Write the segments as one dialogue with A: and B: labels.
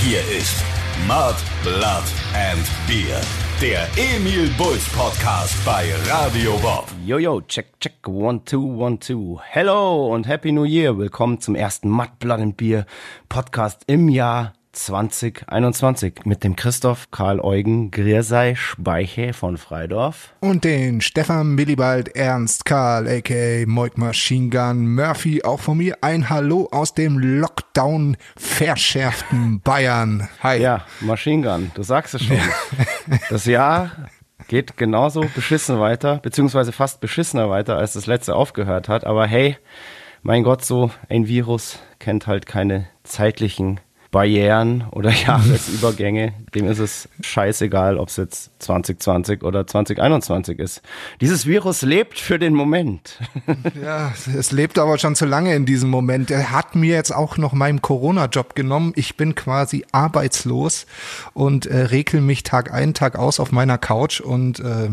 A: Hier ist Mud, Blood and Beer. Der Emil Bulls Podcast bei Radio Bob.
B: Jojo, check, check, one, two, one, two. Hello und Happy New Year. Willkommen zum ersten Mud, Blood and Beer Podcast im Jahr 2021 mit dem Christoph Karl Eugen Griersei Speiche von Freidorf.
C: Und den Stefan Willibald Ernst Karl, a.k.a. Moik Machine Gun Murphy, auch von mir ein Hallo aus dem Lockdown verschärften Bayern.
B: Hi. Ja, Machine Gun, du sagst es schon. Das Jahr geht genauso beschissen weiter, beziehungsweise fast beschissener weiter, als das letzte aufgehört hat. Aber hey, mein Gott, so ein Virus kennt halt keine zeitlichen Barrieren oder Jahresübergänge, dem ist es scheißegal, ob es jetzt 2020 oder 2021 ist. Dieses Virus lebt für den Moment.
C: Ja, es lebt aber schon zu lange in diesem Moment. Er hat mir jetzt auch noch meinen Corona-Job genommen. Ich bin quasi arbeitslos und äh, rekel mich Tag ein, Tag aus auf meiner Couch und äh,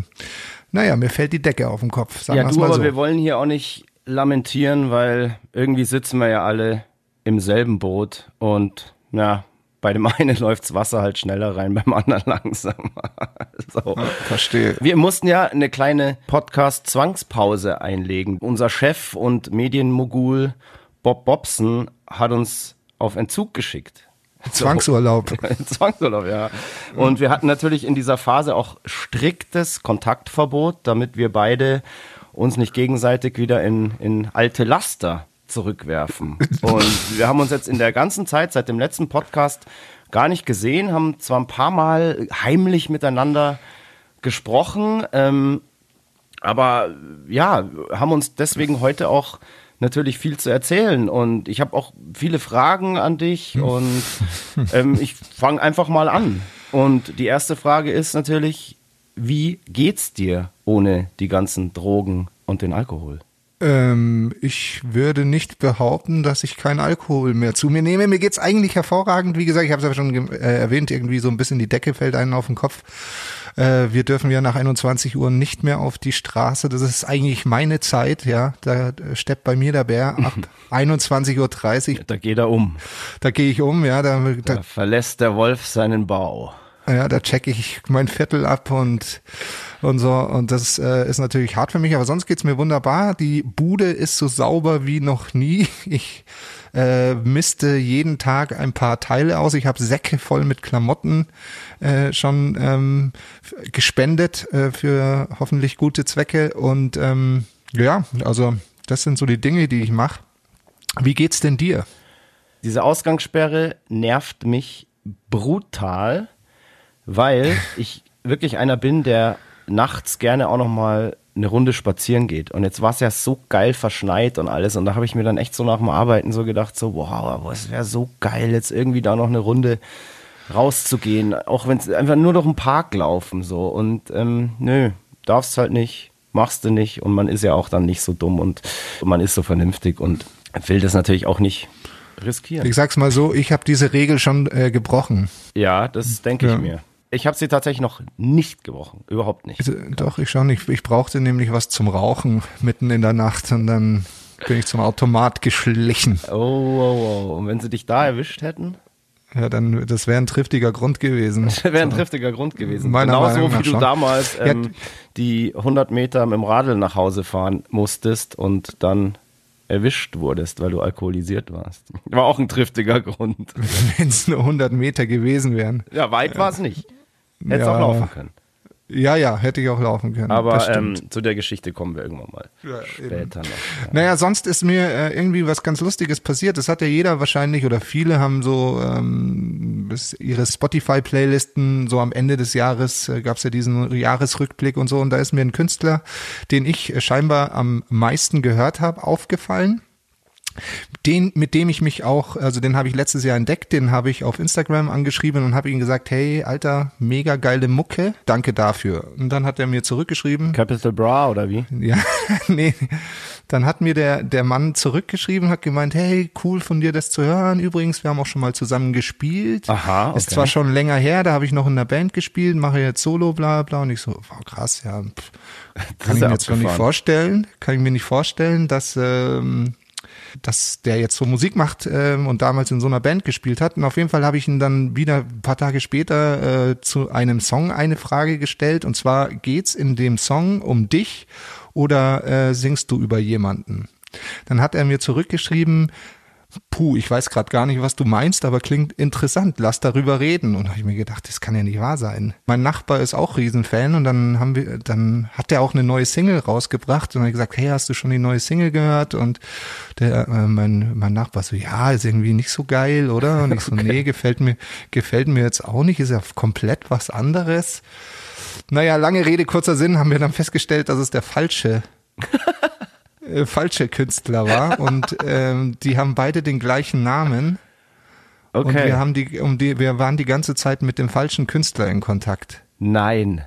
C: naja, mir fällt die Decke auf den Kopf.
B: Sagen ja, du, aber so. wir wollen hier auch nicht lamentieren, weil irgendwie sitzen wir ja alle im selben Boot und ja, bei dem einen läuft's Wasser halt schneller rein, beim anderen langsamer.
C: so. verstehe.
B: Wir mussten ja eine kleine Podcast-Zwangspause einlegen. Unser Chef und Medienmogul Bob Bobson hat uns auf Entzug geschickt.
C: Zwangsurlaub.
B: Zwangsurlaub, ja. Und wir hatten natürlich in dieser Phase auch striktes Kontaktverbot, damit wir beide uns nicht gegenseitig wieder in, in alte Laster zurückwerfen. Und wir haben uns jetzt in der ganzen Zeit seit dem letzten Podcast gar nicht gesehen, haben zwar ein paar Mal heimlich miteinander gesprochen, ähm, aber ja, haben uns deswegen heute auch natürlich viel zu erzählen und ich habe auch viele Fragen an dich und ähm, ich fange einfach mal an. Und die erste Frage ist natürlich, wie geht's dir ohne die ganzen Drogen und den Alkohol?
C: Ähm, ich würde nicht behaupten, dass ich keinen Alkohol mehr zu mir nehme. Mir geht's eigentlich hervorragend. Wie gesagt, ich habe es ja schon äh, erwähnt, irgendwie so ein bisschen die Decke fällt einen auf den Kopf. Äh, wir dürfen ja nach 21 Uhr nicht mehr auf die Straße. Das ist eigentlich meine Zeit, ja. Da steppt bei mir der Bär ab 21.30
B: Uhr. Da geht er um.
C: Da gehe ich um, ja. Da,
B: da, da verlässt der Wolf seinen Bau.
C: Ja, da checke ich mein Viertel ab und und so. Und das äh, ist natürlich hart für mich, aber sonst geht's mir wunderbar. Die Bude ist so sauber wie noch nie. Ich äh, misste jeden Tag ein paar Teile aus. Ich habe Säcke voll mit Klamotten äh, schon ähm, gespendet äh, für hoffentlich gute Zwecke. Und ähm, ja, also das sind so die Dinge, die ich mache. Wie geht's denn dir?
B: Diese Ausgangssperre nervt mich brutal, weil ich wirklich einer bin, der nachts gerne auch noch mal eine Runde spazieren geht. Und jetzt war es ja so geil verschneit und alles. Und da habe ich mir dann echt so nach dem Arbeiten so gedacht, so, wow, es wäre so geil, jetzt irgendwie da noch eine Runde rauszugehen. Auch wenn es einfach nur durch den Park laufen, so. Und ähm, nö, darfst halt nicht, machst du nicht. Und man ist ja auch dann nicht so dumm und man ist so vernünftig und will das natürlich auch nicht riskieren.
C: Ich sag's mal so, ich habe diese Regel schon äh, gebrochen.
B: Ja, das denke ja. ich mir. Ich habe sie tatsächlich noch nicht gebrochen. Überhaupt nicht.
C: Doch, ich schon. Ich, ich brauchte nämlich was zum Rauchen mitten in der Nacht und dann bin ich zum Automat geschlichen.
B: Oh, oh, oh. Und wenn sie dich da erwischt hätten?
C: Ja, dann, das wäre ein triftiger Grund gewesen.
B: Das wäre ein triftiger Grund gewesen. Meiner Genauso Meinung wie du schon. damals ähm, ja. die 100 Meter mit dem Radl nach Hause fahren musstest und dann erwischt wurdest, weil du alkoholisiert warst. War auch ein triftiger Grund.
C: Wenn es nur 100 Meter gewesen wären.
B: Ja, weit war es nicht. Hättest ja. auch laufen können.
C: Ja, ja, hätte ich auch laufen können.
B: Aber ähm, zu der Geschichte kommen wir irgendwann mal ja, später eben. noch. Ja.
C: Naja, sonst ist mir äh, irgendwie was ganz Lustiges passiert. Das hat ja jeder wahrscheinlich oder viele haben so ähm, ihre Spotify-Playlisten so am Ende des Jahres äh, gab es ja diesen Jahresrückblick und so. Und da ist mir ein Künstler, den ich äh, scheinbar am meisten gehört habe, aufgefallen. Den, mit dem ich mich auch, also den habe ich letztes Jahr entdeckt, den habe ich auf Instagram angeschrieben und habe ihm gesagt, hey, Alter, mega geile Mucke, danke dafür. Und dann hat er mir zurückgeschrieben.
B: Capital Bra oder wie?
C: Ja, nee. Dann hat mir der, der Mann zurückgeschrieben, hat gemeint, hey, cool von dir das zu hören. Übrigens, wir haben auch schon mal zusammen gespielt.
B: Aha, okay.
C: Ist zwar schon länger her, da habe ich noch in der Band gespielt, mache jetzt Solo, bla bla. Und ich so, wow, krass, ja. Pff, kann ich mir jetzt gar nicht vorstellen. Kann ich mir nicht vorstellen, dass ähm, dass der jetzt so Musik macht ähm, und damals in so einer Band gespielt hat. Und auf jeden Fall habe ich ihn dann wieder ein paar Tage später äh, zu einem Song eine Frage gestellt. Und zwar geht's in dem Song um dich oder äh, singst du über jemanden? Dann hat er mir zurückgeschrieben, puh, ich weiß gerade gar nicht, was du meinst, aber klingt interessant, lass darüber reden. Und habe ich mir gedacht, das kann ja nicht wahr sein. Mein Nachbar ist auch Riesenfan und dann haben wir, dann hat er auch eine neue Single rausgebracht und hat gesagt, hey, hast du schon die neue Single gehört? Und der, äh, mein, mein Nachbar so, ja, ist irgendwie nicht so geil, oder? Und ich so, okay. nee, gefällt mir, gefällt mir jetzt auch nicht, ist ja komplett was anderes. Naja, lange Rede, kurzer Sinn, haben wir dann festgestellt, dass es der falsche äh, falsche Künstler war und ähm, die haben beide den gleichen Namen. Okay. Und wir haben die, um die, wir waren die ganze Zeit mit dem falschen Künstler in Kontakt.
B: Nein.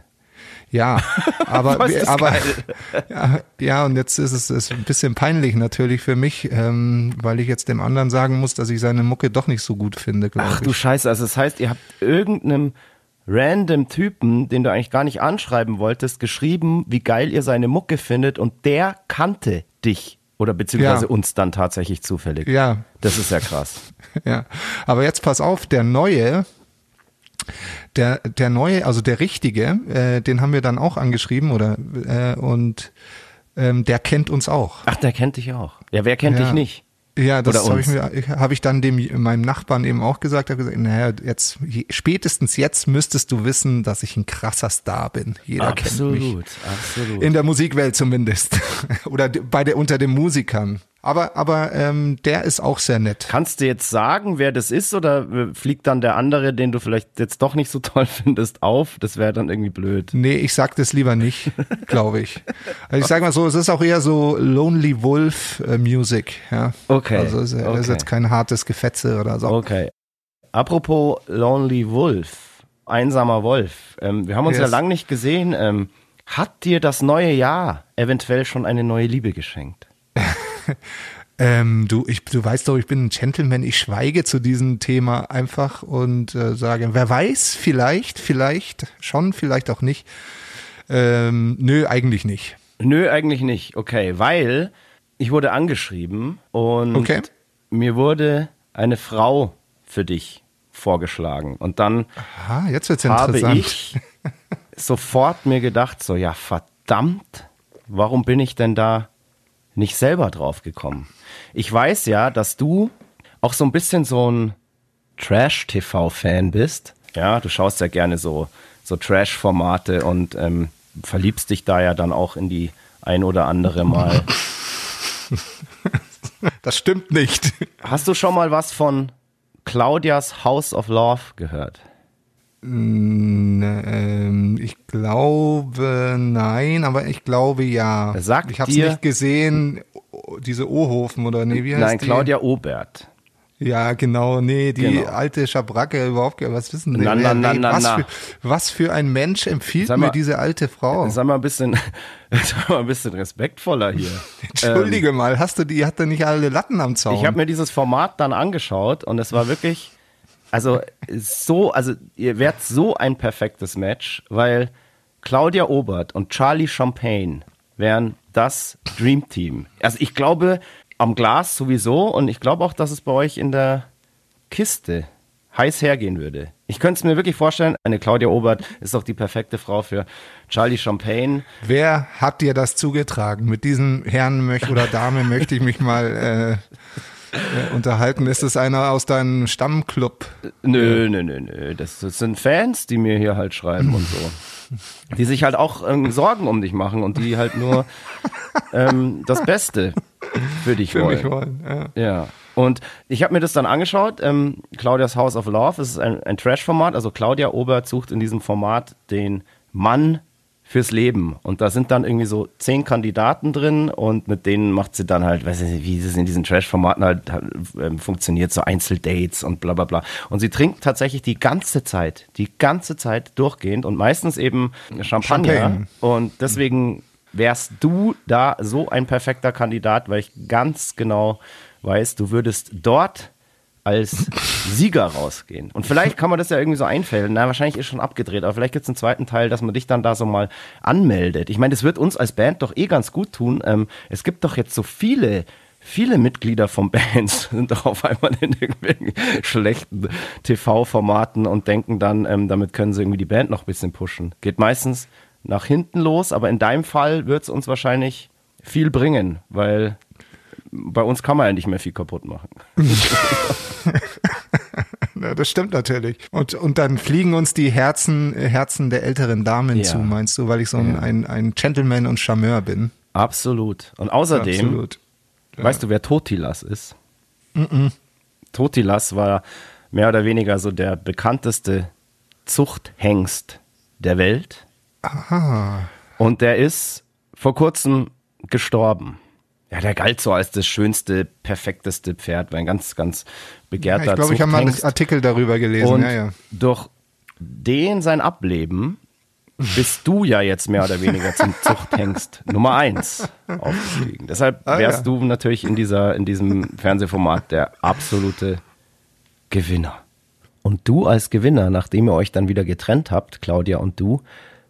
C: Ja, aber, aber ja, ja, und jetzt ist es ist ein bisschen peinlich natürlich für mich, ähm, weil ich jetzt dem anderen sagen muss, dass ich seine Mucke doch nicht so gut finde.
B: Ach ich. du Scheiße, also das heißt, ihr habt irgendeinem random Typen, den du eigentlich gar nicht anschreiben wolltest, geschrieben, wie geil ihr seine Mucke findet und der kannte dich oder beziehungsweise ja. uns dann tatsächlich zufällig.
C: Ja.
B: Das ist ja krass.
C: ja. Aber jetzt pass auf, der neue, der, der neue, also der richtige, äh, den haben wir dann auch angeschrieben oder äh, und ähm, der kennt uns auch.
B: Ach, der kennt dich auch. Ja, wer kennt ja. dich nicht?
C: Ja, das habe ich, mir, hab ich dann dem meinem Nachbarn eben auch gesagt. habe gesagt, naja, jetzt spätestens jetzt müsstest du wissen, dass ich ein krasser Star bin. Jeder absolut, kennt mich. Absolut. In der Musikwelt zumindest oder bei der unter den Musikern. Aber, aber ähm, der ist auch sehr nett.
B: Kannst du jetzt sagen, wer das ist, oder äh, fliegt dann der andere, den du vielleicht jetzt doch nicht so toll findest, auf? Das wäre dann irgendwie blöd.
C: Nee, ich sag das lieber nicht, glaube ich. Also ich sag mal so, es ist auch eher so Lonely Wolf äh, Music, ja.
B: Okay.
C: Also es
B: okay.
C: ist jetzt kein hartes Gefetze oder so.
B: Okay. Apropos Lonely Wolf, einsamer Wolf. Ähm, wir haben uns yes. ja lang nicht gesehen. Ähm, hat dir das neue Jahr eventuell schon eine neue Liebe geschenkt?
C: Ähm, du, ich, du weißt doch, ich bin ein Gentleman, ich schweige zu diesem Thema einfach und äh, sage, wer weiß, vielleicht, vielleicht schon, vielleicht auch nicht. Ähm, nö, eigentlich nicht.
B: Nö, eigentlich nicht. Okay, weil ich wurde angeschrieben und okay. mir wurde eine Frau für dich vorgeschlagen. Und dann
C: Aha, jetzt wird's habe
B: ich sofort mir gedacht, so ja, verdammt, warum bin ich denn da nicht selber drauf gekommen? Ich weiß ja, dass du auch so ein bisschen so ein Trash-TV-Fan bist. Ja, du schaust ja gerne so, so Trash-Formate und ähm, verliebst dich da ja dann auch in die ein oder andere Mal.
C: Das stimmt nicht.
B: Hast du schon mal was von Claudias House of Love gehört?
C: Ähm, ich glaube nein, aber ich glaube ja.
B: Sagt
C: ich habe es nicht gesehen. Diese Ohofen oder nee, wie heißt
B: Nein,
C: die?
B: Claudia Obert.
C: Ja, genau, nee, die genau. alte Schabracke überhaupt, was wissen
B: Sie? Na, na, na, na,
C: was, Für, was für ein Mensch empfiehlt mal, mir diese alte Frau?
B: Sag mal ein bisschen, sag mal ein bisschen respektvoller hier.
C: Entschuldige ähm, mal, hast du die, hat er nicht alle Latten am Zaun?
B: Ich habe mir dieses Format dann angeschaut und es war wirklich, also so, also ihr werdet so ein perfektes Match, weil Claudia Obert und Charlie Champagne wären das Dream Team. Also ich glaube, am Glas sowieso und ich glaube auch, dass es bei euch in der Kiste heiß hergehen würde. Ich könnte es mir wirklich vorstellen, eine Claudia Obert ist doch die perfekte Frau für Charlie Champagne.
C: Wer hat dir das zugetragen? Mit diesem Herrn oder Dame möchte ich mich mal äh, unterhalten. Ist es einer aus deinem Stammclub?
B: Nö, nö, nö, nö. Das, das sind Fans, die mir hier halt schreiben und so die sich halt auch ähm, Sorgen um dich machen und die halt nur ähm, das Beste für dich für wollen. Mich wollen ja. ja. Und ich habe mir das dann angeschaut. Ähm, Claudias House of Love. Es ist ein, ein Trash-Format. Also Claudia Obert sucht in diesem Format den Mann fürs Leben. Und da sind dann irgendwie so zehn Kandidaten drin und mit denen macht sie dann halt, weiß ich nicht, wie es in diesen Trash-Formaten halt, äh, funktioniert, so Einzeldates und bla bla bla. Und sie trinkt tatsächlich die ganze Zeit, die ganze Zeit durchgehend und meistens eben Champagner. Champagne. Und deswegen wärst du da so ein perfekter Kandidat, weil ich ganz genau weiß, du würdest dort als Sieger rausgehen. Und vielleicht kann man das ja irgendwie so einfällen. Na, wahrscheinlich ist schon abgedreht, aber vielleicht gibt es einen zweiten Teil, dass man dich dann da so mal anmeldet. Ich meine, das wird uns als Band doch eh ganz gut tun. Ähm, es gibt doch jetzt so viele viele Mitglieder von Bands sind doch auf einmal in irgendwelchen schlechten TV-Formaten und denken dann, ähm, damit können sie irgendwie die Band noch ein bisschen pushen. Geht meistens nach hinten los, aber in deinem Fall wird es uns wahrscheinlich viel bringen, weil bei uns kann man ja nicht mehr viel kaputt machen.
C: Ja, das stimmt natürlich. Und, und dann fliegen uns die Herzen, Herzen der älteren Damen
B: Ja.
C: zu, meinst du, weil ich so ein, ein, ein Gentleman und Charmeur bin.
B: Absolut. Und außerdem,
C: Absolut.
B: weißt du, wer Totilas ist? Totilas war mehr oder weniger so der bekannteste Zuchthengst der Welt.
C: Aha.
B: Und der ist vor kurzem gestorben. Ja, der galt so als das schönste, perfekteste Pferd, war ein ganz, ganz
C: Ja,
B: begehrter
C: ich glaube, ich habe mal einen. Artikel darüber gelesen.
B: Und
C: ja, ja.
B: durch den sein Ableben bist du ja jetzt mehr oder weniger zum Zuchthengst Nummer eins aufgestiegen. Deshalb
C: Ah,
B: wärst
C: ja.
B: du natürlich in, dieser, in diesem Fernsehformat der absolute Gewinner. Und du als Gewinner, nachdem ihr euch dann wieder getrennt habt, Claudia und du,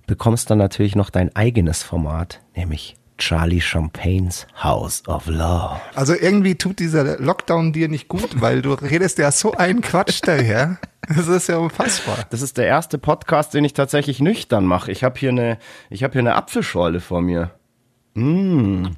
B: bekommst dann natürlich noch dein eigenes Format, nämlich Charlie Champagnes House of Love.
C: Also irgendwie tut dieser Lockdown dir nicht gut, weil du redest ja so einen Quatsch daher. Das ist ja unfassbar.
B: Das ist der erste Podcast, den ich tatsächlich nüchtern mache. Ich habe hier eine, ich habe hier eine Apfelschorle vor mir. Mm.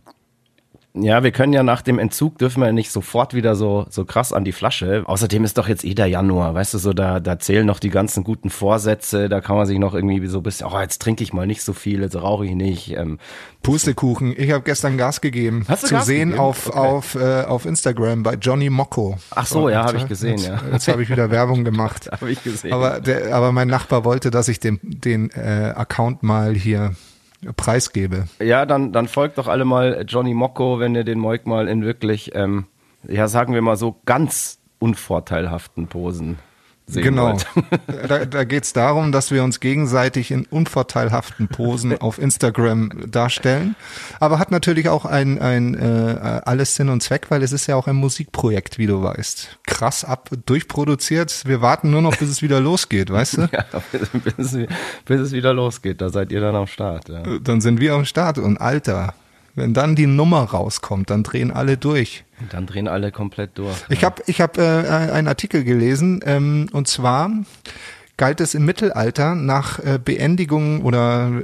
B: Ja, wir können ja nach dem Entzug dürfen wir nicht sofort wieder so, so krass an die Flasche. Außerdem ist doch jetzt eh der Januar, weißt du, so da, da zählen noch die ganzen guten Vorsätze, da kann man sich noch irgendwie so ein bisschen, oh, jetzt trinke ich mal nicht so viel, jetzt rauche ich nicht. Ähm,
C: Pustekuchen. Ich habe gestern Gas gegeben.
B: Hast du
C: zu
B: Gas
C: sehen
B: gegeben?
C: auf,
B: Okay.
C: auf, äh, auf Instagram bei Johnny Mocco.
B: Ach so, ja, hab ich
C: jetzt-
B: gesehen,
C: jetzt,
B: ja.
C: Jetzt habe ich wieder Werbung gemacht.
B: Hab ich gesehen.
C: Aber, der, aber mein Nachbar wollte, dass ich den, den äh, Account mal hier preisgebe.
B: Ja, dann, dann folgt doch alle mal Johnny Mocco, wenn ihr den Moik mal in wirklich, ähm, ja, sagen wir mal so ganz unvorteilhaften Posen sehen
C: Genau.
B: wollt.
C: Da, da geht es darum, dass wir uns gegenseitig in unvorteilhaften Posen auf Instagram darstellen. Aber hat natürlich auch ein, ein äh, alles Sinn und Zweck, weil es ist ja auch ein Musikprojekt, wie du weißt. Krass ab, durchproduziert. Wir warten nur noch, bis es wieder losgeht, weißt du?
B: Ja, bis, es- bis es wieder losgeht, da seid ihr dann am Start. Ja.
C: Dann sind wir am Start und Alter, wenn dann die Nummer rauskommt, dann drehen alle durch.
B: Dann drehen alle komplett durch.
C: Ich habe ich hab, äh, einen Artikel gelesen ähm, und zwar galt es im Mittelalter nach äh, Beendigung oder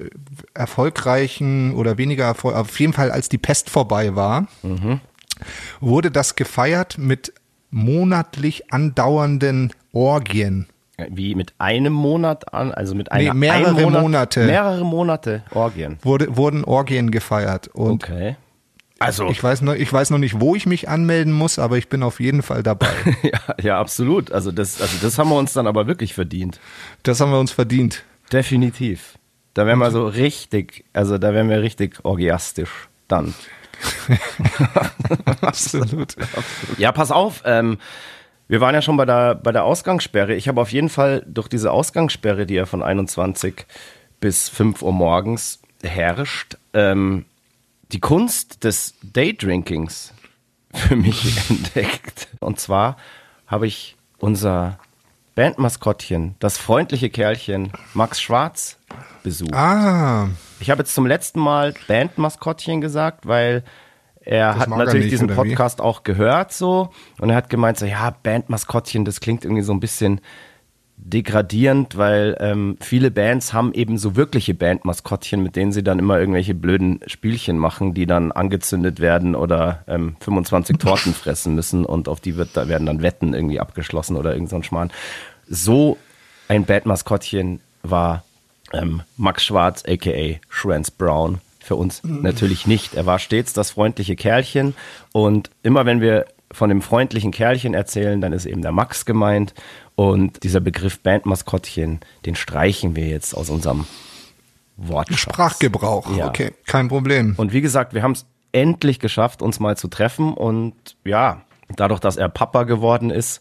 C: erfolgreichen oder weniger Erfolg, auf jeden Fall als die Pest vorbei war, wurde das gefeiert mit monatlich andauernden Orgien.
B: Wie mit einem Monat an, also mit
C: Nee,
B: einer
C: mehrere
B: ein Monat,
C: Monate.
B: Mehrere Monate Orgien.
C: Wurde, wurden Orgien gefeiert. Und
B: Okay. Also,
C: ich, weiß noch, ich weiß noch nicht, wo ich mich anmelden muss, aber ich bin auf jeden Fall dabei.
B: ja, ja, absolut. Also das, also das haben wir uns dann aber wirklich verdient.
C: Das haben wir uns verdient.
B: Definitiv. Da wären wir so richtig, also da wären wir richtig orgiastisch dann.
C: Absolut.
B: Ja, pass auf. Ähm, wir waren ja schon bei der, bei der Ausgangssperre. Ich habe auf jeden Fall durch diese Ausgangssperre, die ja von 21 bis 5 Uhr morgens herrscht, ähm, die Kunst des Daydrinkings für mich entdeckt. Und zwar habe ich unser Bandmaskottchen, das freundliche Kerlchen Max Schwarz besucht.
C: Ah,
B: Ich habe jetzt zum letzten Mal Bandmaskottchen gesagt, weil er
C: Das
B: hat
C: er
B: natürlich
C: nicht,
B: diesen? Podcast auch gehört so und er hat gemeint so, ja, Bandmaskottchen, das klingt irgendwie so ein bisschen degradierend, weil ähm, viele Bands haben eben so wirkliche Bandmaskottchen, mit denen sie dann immer irgendwelche blöden Spielchen machen, die dann angezündet werden oder ähm, 25 Torten fressen müssen und auf die wird, da werden dann Wetten irgendwie abgeschlossen oder irgend so ein Schmarrn. So ein Bandmaskottchen war ähm, Max Schwarz, aka Schwanz Brown. Für uns natürlich nicht. Er war stets das freundliche Kerlchen und immer wenn wir von dem freundlichen Kerlchen erzählen, dann ist eben der Max gemeint und dieser Begriff Bandmaskottchen, den streichen wir jetzt aus unserem Wortschatz.
C: Sprachgebrauch.
B: Ja.
C: Okay, kein Problem.
B: Und wie gesagt, wir haben es endlich geschafft, uns mal zu treffen. Und ja, dadurch, dass er Papa geworden ist,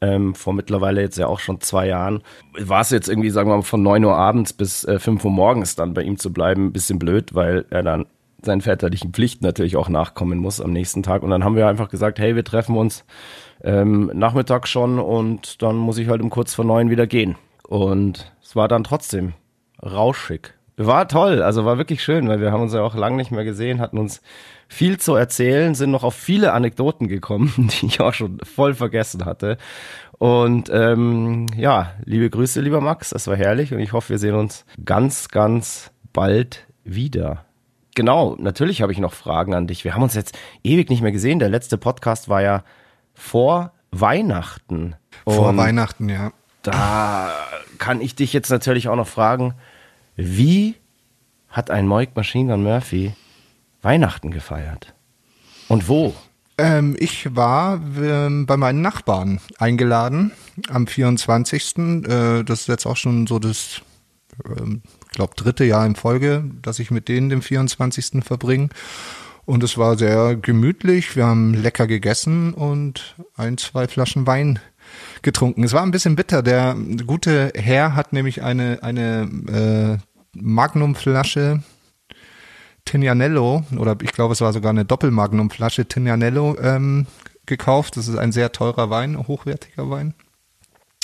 B: ähm, vor mittlerweile jetzt ja auch schon zwei Jahren, war es jetzt irgendwie, sagen wir mal, von 9 Uhr abends bis äh, 5 Uhr morgens dann bei ihm zu bleiben, ein bisschen blöd, weil er dann seinen väterlichen Pflichten natürlich auch nachkommen muss am nächsten Tag. Und dann haben wir einfach gesagt, hey, wir treffen uns ähm, Nachmittag schon und dann muss ich halt um kurz vor neun wieder gehen. Und es war dann trotzdem rauschig War toll, also war wirklich schön, weil wir haben uns ja auch lange nicht mehr gesehen, hatten uns viel zu erzählen, sind noch auf viele Anekdoten gekommen, die ich auch schon voll vergessen hatte. Und ähm, ja, liebe Grüße, lieber Max, das war herrlich und ich hoffe, wir sehen uns ganz, ganz bald wieder. Genau, natürlich habe ich noch Fragen an dich. Wir haben uns jetzt ewig nicht mehr gesehen. Der letzte Podcast war ja vor Weihnachten.
C: Vor Weihnachten, ja.
B: Da kann ich dich jetzt natürlich auch noch fragen, wie hat ein Moik Machine Gun Murphy Weihnachten gefeiert? Und wo?
C: Ähm, ich war ähm, bei meinen Nachbarn eingeladen am 24. Äh, das ist jetzt auch schon so das, ähm, glaube, dritte Jahr in Folge, dass ich mit denen den 24. verbringe. Und es war sehr gemütlich. Wir haben lecker gegessen und ein, zwei Flaschen Wein getrunken. Es war ein bisschen bitter. Der gute Herr hat nämlich eine, eine äh, Magnumflasche Tignanello, oder ich glaube, es war sogar eine Doppelmagnumflasche Tignanello ähm, gekauft. Das ist ein sehr teurer Wein, hochwertiger Wein.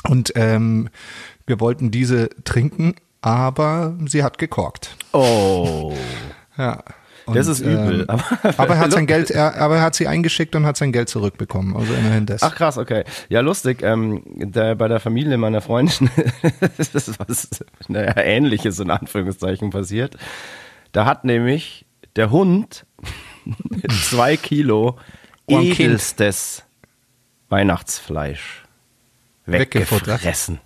C: Und ähm, wir wollten diese trinken, aber sie hat gekorkt.
B: Oh.
C: Ja.
B: Und, das ist übel.
C: Ähm, aber er hat sein Geld, er, aber er hat sie eingeschickt und hat sein Geld zurückbekommen. Also immerhin das.
B: Ach krass, okay. Ja, lustig. Ähm, der, bei der Familie meiner Freundin ist was naja, ähnliches in Anführungszeichen passiert. Da hat nämlich der Hund zwei Kilo edelstes Weihnachtsfleisch
C: Weggefuttert.
B: weggefressen.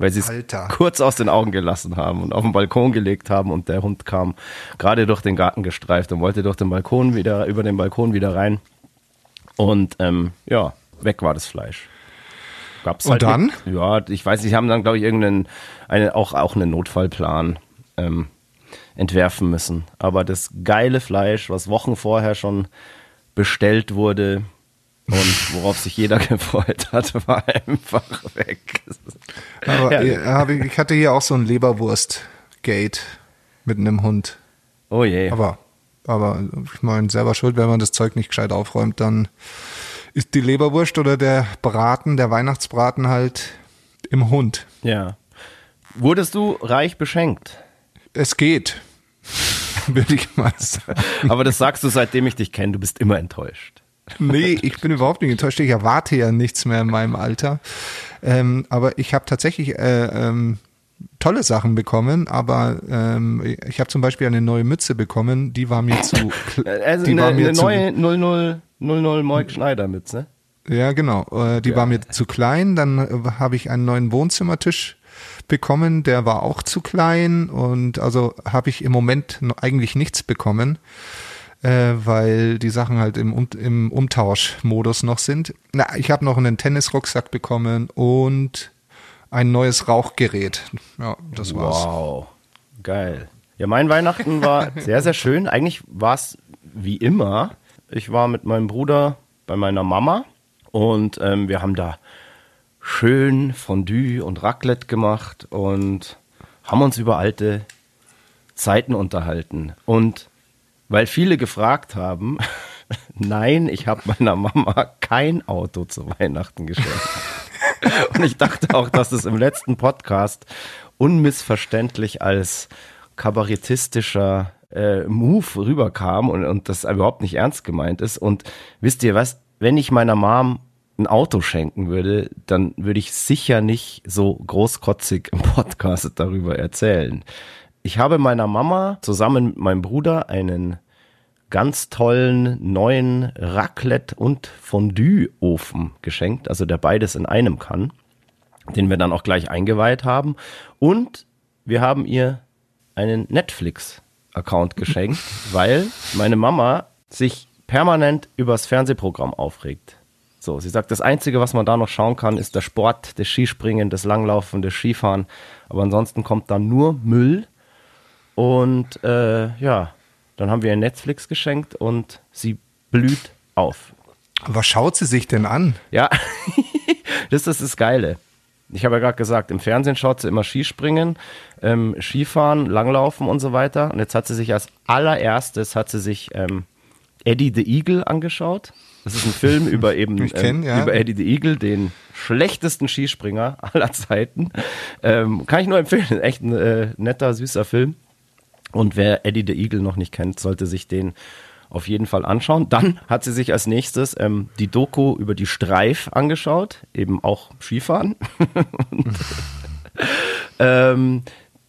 B: Weil sie es kurz aus den Augen gelassen haben und auf den Balkon gelegt haben und der Hund kam gerade durch den Garten gestreift und wollte durch den Balkon wieder, über den Balkon wieder rein. Und ähm, ja, weg war das Fleisch. Gab's
C: Und
B: halt
C: dann?
B: Nicht. Ja, ich weiß nicht, sie haben dann, glaube ich, irgendeinen, eine, auch, auch einen Notfallplan ähm, entwerfen müssen. Aber das geile Fleisch, was Wochen vorher schon bestellt wurde und worauf sich jeder gefreut hat, war einfach weg.
C: Aber
B: Herrlich.
C: äh, ich hatte hier auch so ein Leberwurst-Gate mit einem Hund.
B: Oh je.
C: Aber, aber ich meine, selber schuld, wenn man das Zeug nicht gescheit aufräumt, dann ist die Leberwurst oder der Braten, der Weihnachtsbraten halt im Hund.
B: ja. Wurdest du reich beschenkt?
C: Es geht, würde ich mal sagen.
B: Aber das sagst du, seitdem ich dich kenne, du bist immer enttäuscht.
C: Nee, ich bin überhaupt nicht enttäuscht. Ich erwarte ja nichts mehr in meinem Alter. Ähm, aber ich habe tatsächlich äh, ähm, tolle Sachen bekommen, aber ähm, ich habe zum Beispiel eine neue Mütze bekommen, die war mir zu.
B: Also
C: die
B: eine,
C: war mir
B: eine
C: zu,
B: neue 00, 00 Moik Schneider Mütze.
C: Ja, genau. Äh, die war mir zu klein. Dann äh, habe ich einen neuen Wohnzimmertisch bekommen, der war auch zu klein und also habe ich im Moment eigentlich nichts bekommen, äh, weil die Sachen halt im, Um- im Umtauschmodus noch sind. Na, ich habe noch einen Tennisrucksack bekommen und ein neues Rauchgerät. Ja, das war's.
B: Wow, geil. Ja, mein Weihnachten war sehr, sehr schön. Eigentlich war es wie immer. Ich war mit meinem Bruder bei meiner Mama und ähm, wir haben da schön Fondue und Raclette gemacht und haben uns über alte Zeiten unterhalten. Und weil viele gefragt haben, nein, ich habe meiner Mama kein Auto zu Weihnachten geschenkt. Und ich dachte auch, dass es im letzten Podcast unmissverständlich als kabarettistischer äh, Move rüberkam und, und das überhaupt nicht ernst gemeint ist. Und wisst ihr was, wenn ich meiner Mom ein Auto schenken würde, dann würde ich sicher nicht so großkotzig im Podcast darüber erzählen. Ich habe meiner Mama zusammen mit meinem Bruder einen ganz tollen neuen Raclette- und Fondue-Ofen geschenkt, also der beides in einem kann, den wir dann auch gleich eingeweiht haben. Und wir haben ihr einen Netflix-Account geschenkt, weil meine Mama sich permanent übers Fernsehprogramm aufregt. So, sie sagt, das Einzige, was man da noch schauen kann, ist der Sport, das Skispringen, das Langlaufen, das Skifahren. Aber ansonsten kommt da nur Müll. Und äh, ja, dann haben wir ihr Netflix geschenkt und sie blüht auf.
C: Was schaut sie sich denn an?
B: Ja, das ist das Geile. Ich habe ja gerade gesagt, im Fernsehen schaut sie immer Skispringen, ähm, Skifahren, Langlaufen und so weiter. Und jetzt hat sie sich als allererstes hat sie sich ähm, Eddie the Eagle angeschaut. Das ist ein Film über eben
C: Ich kenn,
B: ähm,
C: ja.
B: über Eddie the Eagle, den schlechtesten Skispringer aller Zeiten. Ähm, kann ich nur empfehlen. Echt ein äh, netter, süßer Film. Und wer Eddie the Eagle noch nicht kennt, sollte sich den auf jeden Fall anschauen. Dann hat sie sich als nächstes ähm, die Doku über die Streif angeschaut, eben auch Skifahren. Und, ähm,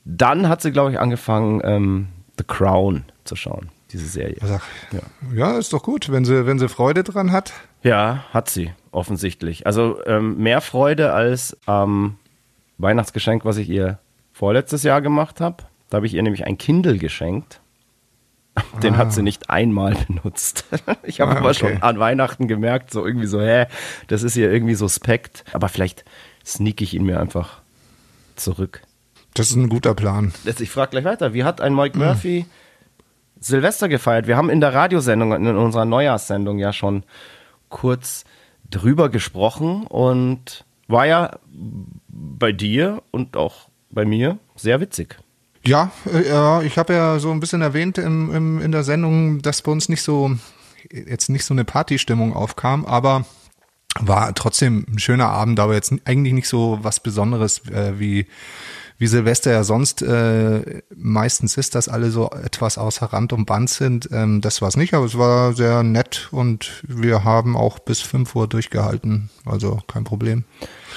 B: dann hat sie, glaube ich, angefangen, ähm, The Crown zu schauen, diese Serie.
C: Ach, ja. ja, ist doch gut, wenn sie, wenn sie Freude dran hat.
B: Ja, hat sie, offensichtlich. Also ähm, mehr Freude als am Weihnachtsgeschenk, was ich ihr vorletztes Jahr gemacht habe. Da habe ich ihr nämlich ein Kindle geschenkt. Den ah. hat sie nicht einmal benutzt. Ich habe ah, aber okay. schon an Weihnachten gemerkt, so irgendwie so, hä, das ist ihr irgendwie suspekt. Aber vielleicht sneak ich ihn mir einfach zurück.
C: Das ist ein guter Plan.
B: Ich frage gleich weiter. Wie hat ein Mike hm. Murphy mhm. Silvester gefeiert? Wir haben in der Radiosendung, in unserer Neujahrssendung ja schon kurz drüber gesprochen und war ja bei dir und auch bei mir sehr witzig.
C: Ja, äh, ich habe ja so ein bisschen erwähnt im, im, in der Sendung, dass bei uns nicht so jetzt nicht so eine Partystimmung aufkam, aber war trotzdem ein schöner Abend, aber jetzt eigentlich nicht so was Besonderes äh, wie wie Silvester ja sonst äh, meistens ist, dass alle so etwas außer Rand und Band sind. Ähm, das war es nicht, aber es war sehr nett und wir haben auch bis 5 Uhr durchgehalten. Also kein Problem.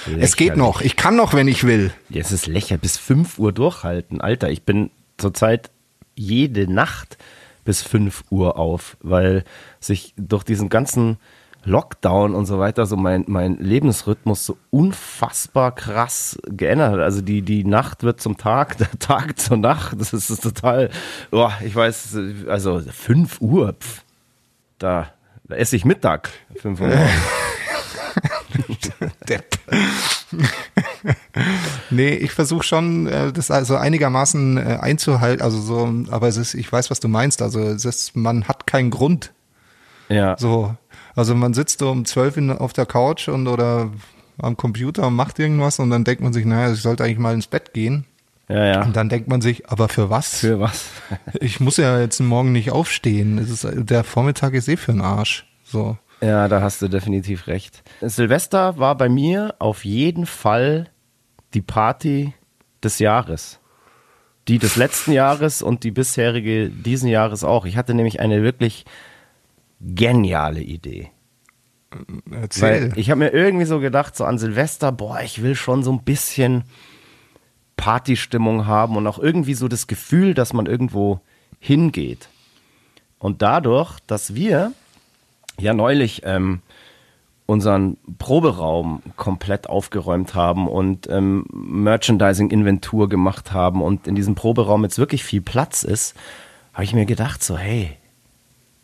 C: Lächerlich. Es geht noch. Ich kann noch, wenn ich will.
B: Es ist lächerlich. Bis 5 Uhr durchhalten. Alter, ich bin zurzeit jede Nacht bis 5 Uhr auf, weil sich durch diesen ganzen Lockdown und so weiter so mein, mein Lebensrhythmus so unfassbar krass geändert hat. Also die, die Nacht wird zum Tag, der Tag zur Nacht. Das ist, total, oh, ich weiß, also 5 Uhr, pf, da, da esse ich Mittag. 5 Uhr.
C: Depp. nee, ich versuche schon, äh, das also einigermaßen äh, einzuhalten. Also so, aber es ist, ich weiß, was du meinst. Also es ist, man hat keinen Grund.
B: Ja.
C: So, also man sitzt so um zwölf auf der Couch und oder am Computer und macht irgendwas und dann denkt man sich, naja, ich sollte eigentlich mal ins Bett gehen.
B: Ja, ja.
C: Und dann denkt man sich, aber für was?
B: Für was?
C: ich muss ja jetzt morgen nicht aufstehen. Es ist, der Vormittag ist eh für den Arsch. So.
B: Ja, da hast du definitiv recht. Silvester war bei mir auf jeden Fall die Party des Jahres. Die des letzten Jahres und die bisherige diesen Jahres auch. Ich hatte nämlich eine wirklich geniale Idee.
C: Erzähl.
B: Weil ich habe mir irgendwie so gedacht, so an Silvester, boah, ich will schon so ein bisschen Partystimmung haben und auch irgendwie so das Gefühl, dass man irgendwo hingeht. Und dadurch, dass wir ja neulich ähm, unseren Proberaum komplett aufgeräumt haben und ähm, Merchandising-Inventur gemacht haben und in diesem Proberaum jetzt wirklich viel Platz ist, habe ich mir gedacht, so, hey,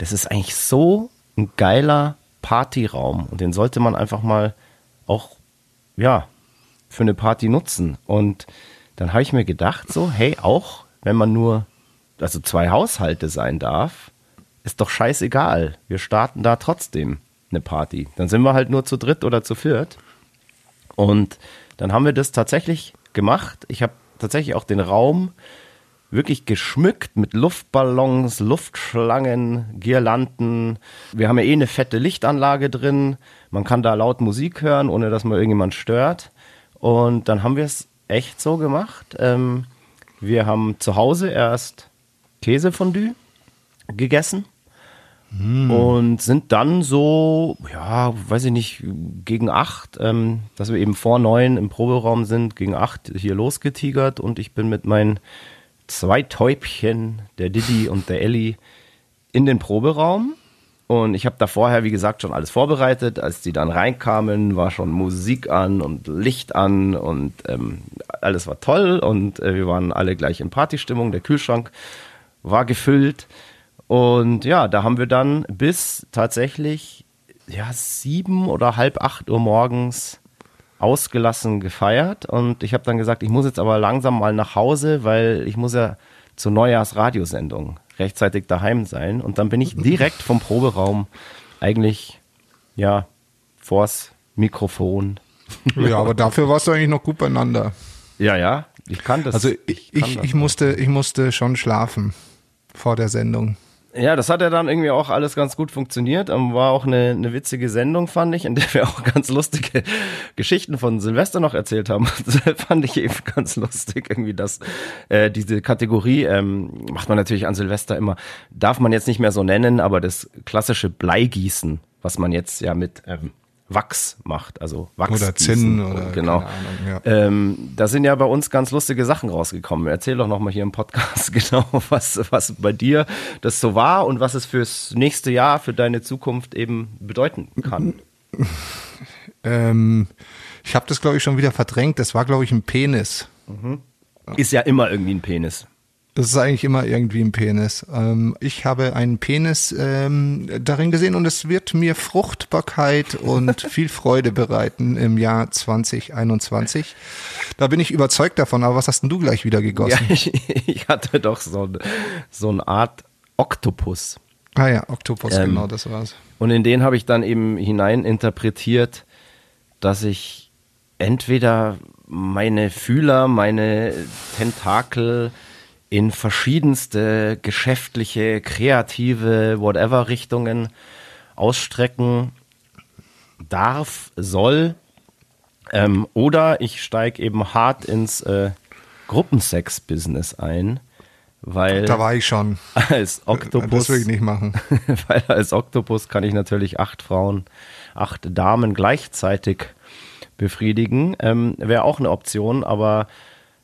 B: das ist eigentlich so ein geiler Partyraum und den sollte man einfach mal auch, ja, für eine Party nutzen. Und dann habe ich mir gedacht, so, hey, auch wenn man nur, also zwei Haushalte sein darf, ist doch scheißegal. Wir starten da trotzdem eine Party. Dann sind wir halt nur zu dritt oder zu viert. Und dann haben wir das tatsächlich gemacht. Ich habe tatsächlich auch den Raum wirklich geschmückt mit Luftballons, Luftschlangen, Girlanden. Wir haben ja eh eine fette Lichtanlage drin. Man kann da laut Musik hören, ohne dass man irgendjemand stört. Und dann haben wir es echt so gemacht. Ähm, wir haben zu Hause erst Käsefondue gegessen. Mm. Und sind dann so, ja, weiß ich nicht, gegen acht, ähm, dass wir eben vor neun im Proberaum sind, gegen acht hier losgetigert und ich bin mit meinen zwei Täubchen, der Didi und der Elli, in den Proberaum. Und ich habe da vorher, wie gesagt, schon alles vorbereitet. Als die dann reinkamen, war schon Musik an und Licht an und ähm, alles war toll. Und äh, wir waren alle gleich in Partystimmung. Der Kühlschrank war gefüllt. Und ja, da haben wir dann bis tatsächlich ja, sieben oder halb acht Uhr morgens ausgelassen gefeiert und ich habe dann gesagt, ich muss jetzt aber langsam mal nach Hause, weil ich muss ja zur Neujahrsradiosendung rechtzeitig daheim sein und dann bin ich direkt vom Proberaum eigentlich ja vors Mikrofon.
C: Ja, aber dafür warst du eigentlich noch gut beieinander.
B: Ja, ja, ich kann das.
C: Also ich, ich, ich, ich musste, ich musste schon schlafen vor der Sendung.
B: Ja, das hat ja dann irgendwie auch alles ganz gut funktioniert. Ähm, war auch eine, eine witzige Sendung, fand ich, in der wir auch ganz lustige Geschichten von Silvester noch erzählt haben. Das fand ich eben ganz lustig, irgendwie, dass äh, diese Kategorie ähm, macht man natürlich an Silvester immer, darf man jetzt nicht mehr so nennen, aber das klassische Bleigießen, was man jetzt ja mit ähm, Wachs macht, also Wachs.
C: Oder Zinn oder
B: genau.
C: Ahnung, ja.
B: Ähm, da sind ja bei uns ganz lustige Sachen rausgekommen. Erzähl doch nochmal hier im Podcast genau, was, was bei dir das so war und was es fürs nächste Jahr, für deine Zukunft eben bedeuten kann.
C: Ähm, ich habe das, glaube ich, schon wieder verdrängt. Das war, glaube ich, ein Penis.
B: Ist ja immer irgendwie ein Penis.
C: Das ist eigentlich immer irgendwie ein Penis. Ähm, ich habe einen Penis ähm, darin gesehen und es wird mir Fruchtbarkeit und viel Freude bereiten im Jahr 2021. Da bin ich überzeugt davon, aber was hast denn du gleich wieder
B: Ja,
C: gegossen?
B: ich, ich hatte doch so, so eine Art Oktopus.
C: Ah ja, Oktopus,
B: Ähm,
C: genau, das war's.
B: Und in den habe ich dann eben hinein interpretiert, dass ich entweder meine Fühler, meine Tentakel in verschiedenste geschäftliche, kreative, whatever Richtungen ausstrecken darf, soll. Ähm, oder ich steige eben hart ins äh, Gruppensex-Business ein, weil
C: Da war ich schon.
B: als Oktopus
C: Das will ich nicht machen.
B: weil als Oktopus kann ich natürlich acht Frauen, acht Damen gleichzeitig befriedigen. Ähm, Wäre auch eine Option, aber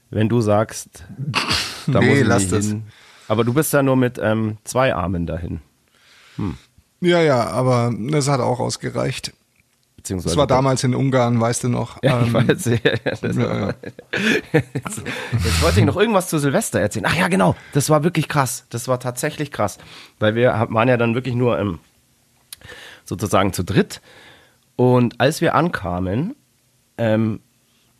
B: wenn du sagst, da
C: Nee, lass das.
B: hin. Aber du bist ja nur mit ähm, zwei Armen dahin.
C: Ja, ja, aber das hat auch ausgereicht.
B: Beziehungsweise
C: Das war damals in Ungarn, weißt du noch.
B: Ja, ich
C: Ähm,
B: weiß, ja, ja,
C: ja.
B: Jetzt, jetzt wollte ich noch irgendwas zu Silvester erzählen. Ach ja, genau. Das war wirklich krass. Das war tatsächlich krass. Weil wir waren ja dann wirklich nur ähm, sozusagen zu dritt. Und als wir ankamen, ähm,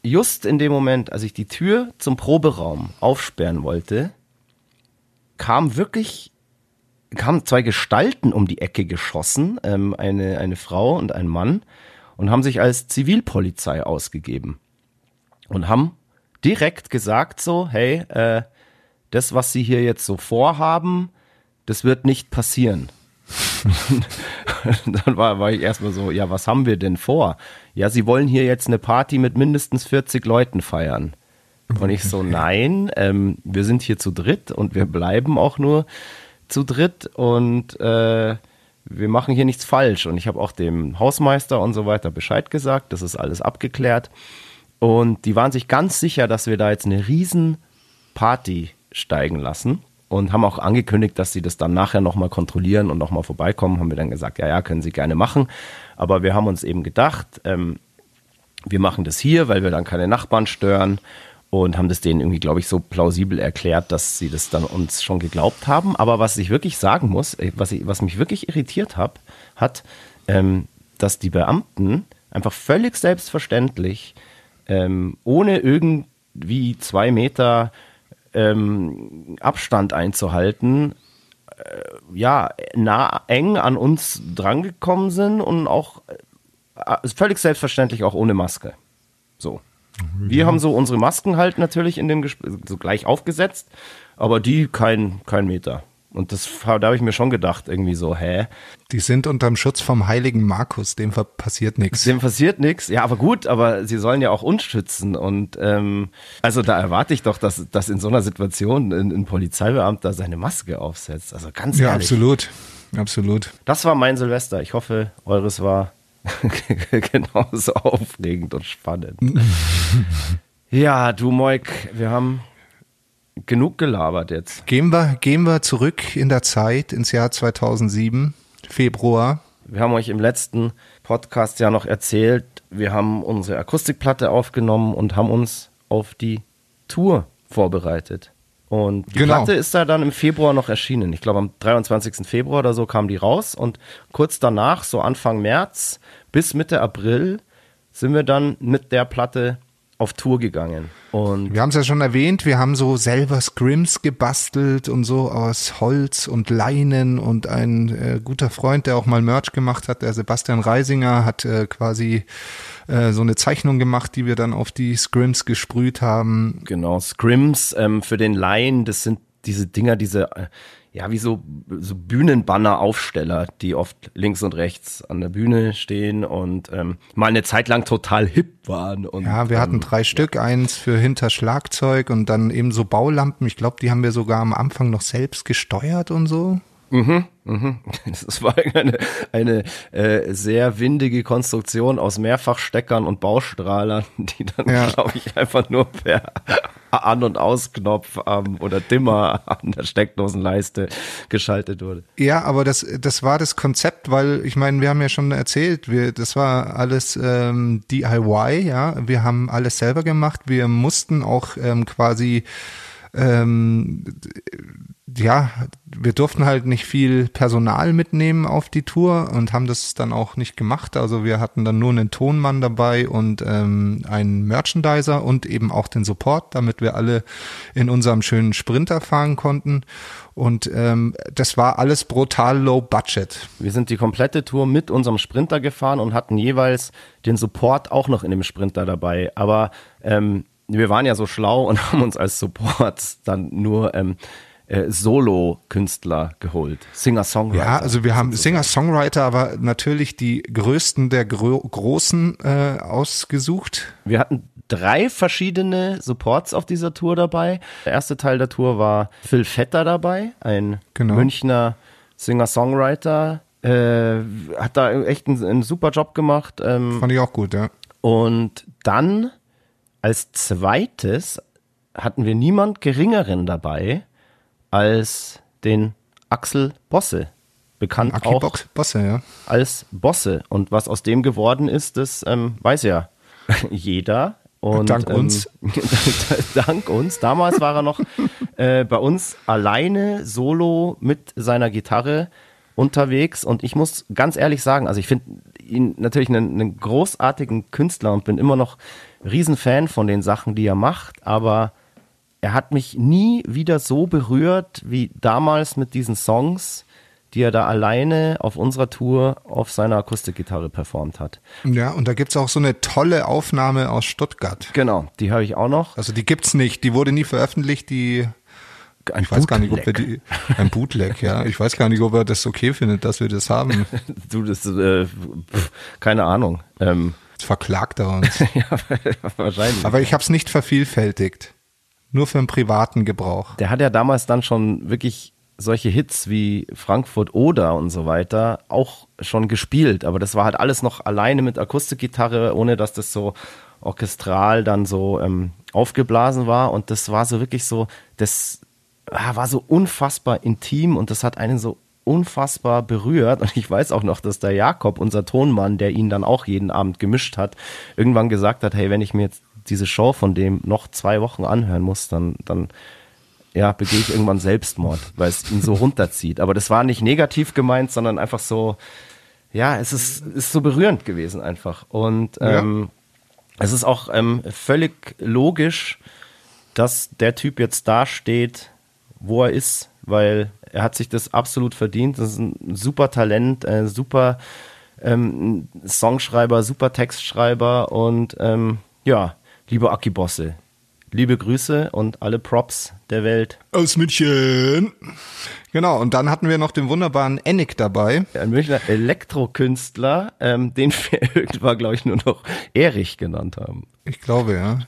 B: just in dem Moment, als ich die Tür zum Proberaum aufsperren wollte, kam wirklich kamen zwei Gestalten um die Ecke geschossen, ähm, eine, eine Frau und ein Mann, und haben sich als Zivilpolizei ausgegeben. Und haben direkt gesagt so, hey, äh, das, was sie hier jetzt so vorhaben, das wird nicht passieren. dann war, war ich erstmal so, ja, was haben wir denn vor? Ja, sie wollen hier jetzt eine Party mit mindestens 40 Leuten feiern. Und ich so, nein, ähm, wir sind hier zu dritt und wir bleiben auch nur zu dritt und äh, wir machen hier nichts falsch. Und ich habe auch dem Hausmeister und so weiter Bescheid gesagt, das ist alles abgeklärt. Und die waren sich ganz sicher, dass wir da jetzt eine riesen Party steigen lassen und haben auch angekündigt, dass sie das dann nachher nochmal kontrollieren und nochmal vorbeikommen. Haben wir dann gesagt, ja, ja, können sie gerne machen. Aber wir haben uns eben gedacht, ähm, wir machen das hier, weil wir dann keine Nachbarn stören und haben das denen irgendwie, glaube ich, so plausibel erklärt, dass sie das dann uns schon geglaubt haben. Aber was ich wirklich sagen muss, äh, was, ich, was mich wirklich irritiert hab, hat, ähm, dass die Beamten einfach völlig selbstverständlich, ähm, ohne irgendwie zwei Meter ähm, Abstand einzuhalten, äh, ja, nah eng an uns drangekommen sind und auch äh, völlig selbstverständlich auch ohne Maske. So. Wir haben so unsere Masken halt natürlich in dem Gespräch so gleich aufgesetzt, aber die kein, kein Meter. Und das, da habe ich mir schon gedacht, irgendwie so, hä?
C: Die sind unterm Schutz vom heiligen Markus, dem passiert nichts.
B: Dem passiert nichts. Ja, aber gut, aber sie sollen ja auch uns schützen. Und ähm, also da erwarte ich doch, dass, dass in so einer Situation ein, ein Polizeibeamter seine Maske aufsetzt. Also ganz
C: Ja,
B: ehrlich.
C: absolut. Absolut.
B: Das war mein Silvester. Ich hoffe, eures war genauso aufregend und spannend. ja, du Moik, wir haben genug gelabert jetzt.
C: Gehen wir, gehen wir zurück in der Zeit ins Jahr 2007, Februar.
B: Wir haben euch im letzten Podcast ja noch erzählt, wir haben unsere Akustikplatte aufgenommen und haben uns auf die Tour vorbereitet. Und die
C: Genau.
B: Platte ist da dann im Februar noch erschienen. Ich glaube, am 23. Februar oder so kam die raus. Und kurz danach, so Anfang März bis Mitte April, sind wir dann mit der Platte auf Tour gegangen. Und
C: Wir haben es ja schon erwähnt, wir haben so selber Scrims gebastelt und so aus Holz und Leinen und ein äh, guter Freund, der auch mal Merch gemacht hat, der Sebastian Reisinger, hat äh, quasi äh, so eine Zeichnung gemacht, die wir dann auf die Scrims gesprüht haben.
B: Genau, Scrims ähm, für den Laien, das sind diese Dinger, diese, äh, ja, wie so, so Bühnenbanner-Aufsteller, die oft links und rechts an der Bühne stehen und ähm, mal eine Zeit lang total hip waren. Und,
C: ja, wir hatten
B: ähm,
C: drei Stück, eins für hinter Schlagzeug und dann eben so Baulampen. Ich glaube, die haben wir sogar am Anfang noch selbst gesteuert und so.
B: Mhm, mhm. Das war eine, eine äh, sehr windige Konstruktion aus Mehrfachsteckern und Baustrahlern, die dann,
C: Ja.
B: glaube ich, einfach nur per An- und Ausknopf ähm, oder Dimmer an der Steckdosenleiste geschaltet wurde.
C: Ja, aber das, das war das Konzept, weil ich meine, wir haben ja schon erzählt, wir, das war alles ähm, DIY, ja. Wir haben alles selber gemacht. Wir mussten auch ähm, quasi ähm, ja, wir durften halt nicht viel Personal mitnehmen auf die Tour und haben das dann auch nicht gemacht. Also wir hatten dann nur einen Tonmann dabei und ähm, einen Merchandiser und eben auch den Support, damit wir alle in unserem schönen Sprinter fahren konnten. Und ähm, das war alles brutal low budget.
B: Wir sind die komplette Tour mit unserem Sprinter gefahren und hatten jeweils den Support auch noch in dem Sprinter dabei. Aber ähm, wir waren ja so schlau und haben uns als Support dann nur ähm, äh, Solo-Künstler geholt. Singer-Songwriter.
C: Ja, also wir haben Singer-Songwriter, aber natürlich die größten der Gro Großen äh, ausgesucht.
B: Wir hatten drei verschiedene Supports auf dieser Tour dabei. Der erste Teil der Tour war Phil Vetter dabei, ein
C: Genau.
B: Münchner Singer-Songwriter. Äh, hat da echt einen, einen super Job gemacht. Ähm,
C: Fand ich auch gut, ja.
B: Und dann als zweites hatten wir niemand Geringeren dabei als den Axel Bosse. Bekannt
C: Aki
B: auch
C: Box, Bosse, ja.
B: als Bosse. Und was aus dem geworden ist, das ähm, weiß ja jeder. Und,
C: Dank uns.
B: Ähm, dank uns. Damals war er noch äh, bei uns alleine solo mit seiner Gitarre unterwegs. Und ich muss ganz ehrlich sagen, also ich finde ihn natürlich einen, einen großartigen Künstler und bin immer noch Riesenfan von den Sachen, die er macht. Aber er hat mich nie wieder so berührt wie damals mit diesen Songs, die er da alleine auf unserer Tour auf seiner Akustikgitarre performt hat.
C: Ja, und da gibt's auch so eine tolle Aufnahme aus Stuttgart.
B: Genau, die habe ich auch noch.
C: Also die gibt's nicht, die wurde nie veröffentlicht, die
B: Ein
C: ich weiß gar nicht, ob wir die ein Bootleg, ja. Ich weiß gar nicht, ob er das okay findet, dass wir das haben.
B: Du, das, äh, keine Ahnung. Ähm,
C: Jetzt verklagt er uns.
B: ja, wahrscheinlich.
C: Aber ich habe es nicht vervielfältigt. Nur für den privaten Gebrauch.
B: der hat ja damals dann schon wirklich solche Hits wie Frankfurt oder und so weiter auch schon gespielt, aber das war halt alles noch alleine mit Akustikgitarre, ohne dass das so orchestral dann so ähm, aufgeblasen war und das war so wirklich so, das ah, war so unfassbar intim und das hat einen so unfassbar berührt und ich weiß auch noch, dass der Jakob, unser Tonmann, der ihn dann auch jeden Abend gemischt hat, irgendwann gesagt hat, hey, wenn ich mir jetzt diese Show von dem noch zwei Wochen anhören muss, dann, dann ja, begehe ich irgendwann Selbstmord, weil es ihn so runterzieht. Aber das war nicht negativ gemeint, sondern einfach so, ja, es ist, ist so berührend gewesen einfach. Und ähm, es ist auch ähm, völlig logisch, dass der Typ jetzt da steht, wo er ist, weil er hat sich das absolut verdient. Das ist ein super Talent, äh, super ähm, Songschreiber, super Textschreiber und ähm, ja, lieber Aki Bosse, liebe Grüße und alle Props der Welt.
C: Aus München. Genau, und dann hatten wir noch den wunderbaren Ennick dabei.
B: Ein Münchner Elektrokünstler, ähm, den wir irgendwann, glaube ich, nur noch Erich genannt haben.
C: Ich glaube, ja.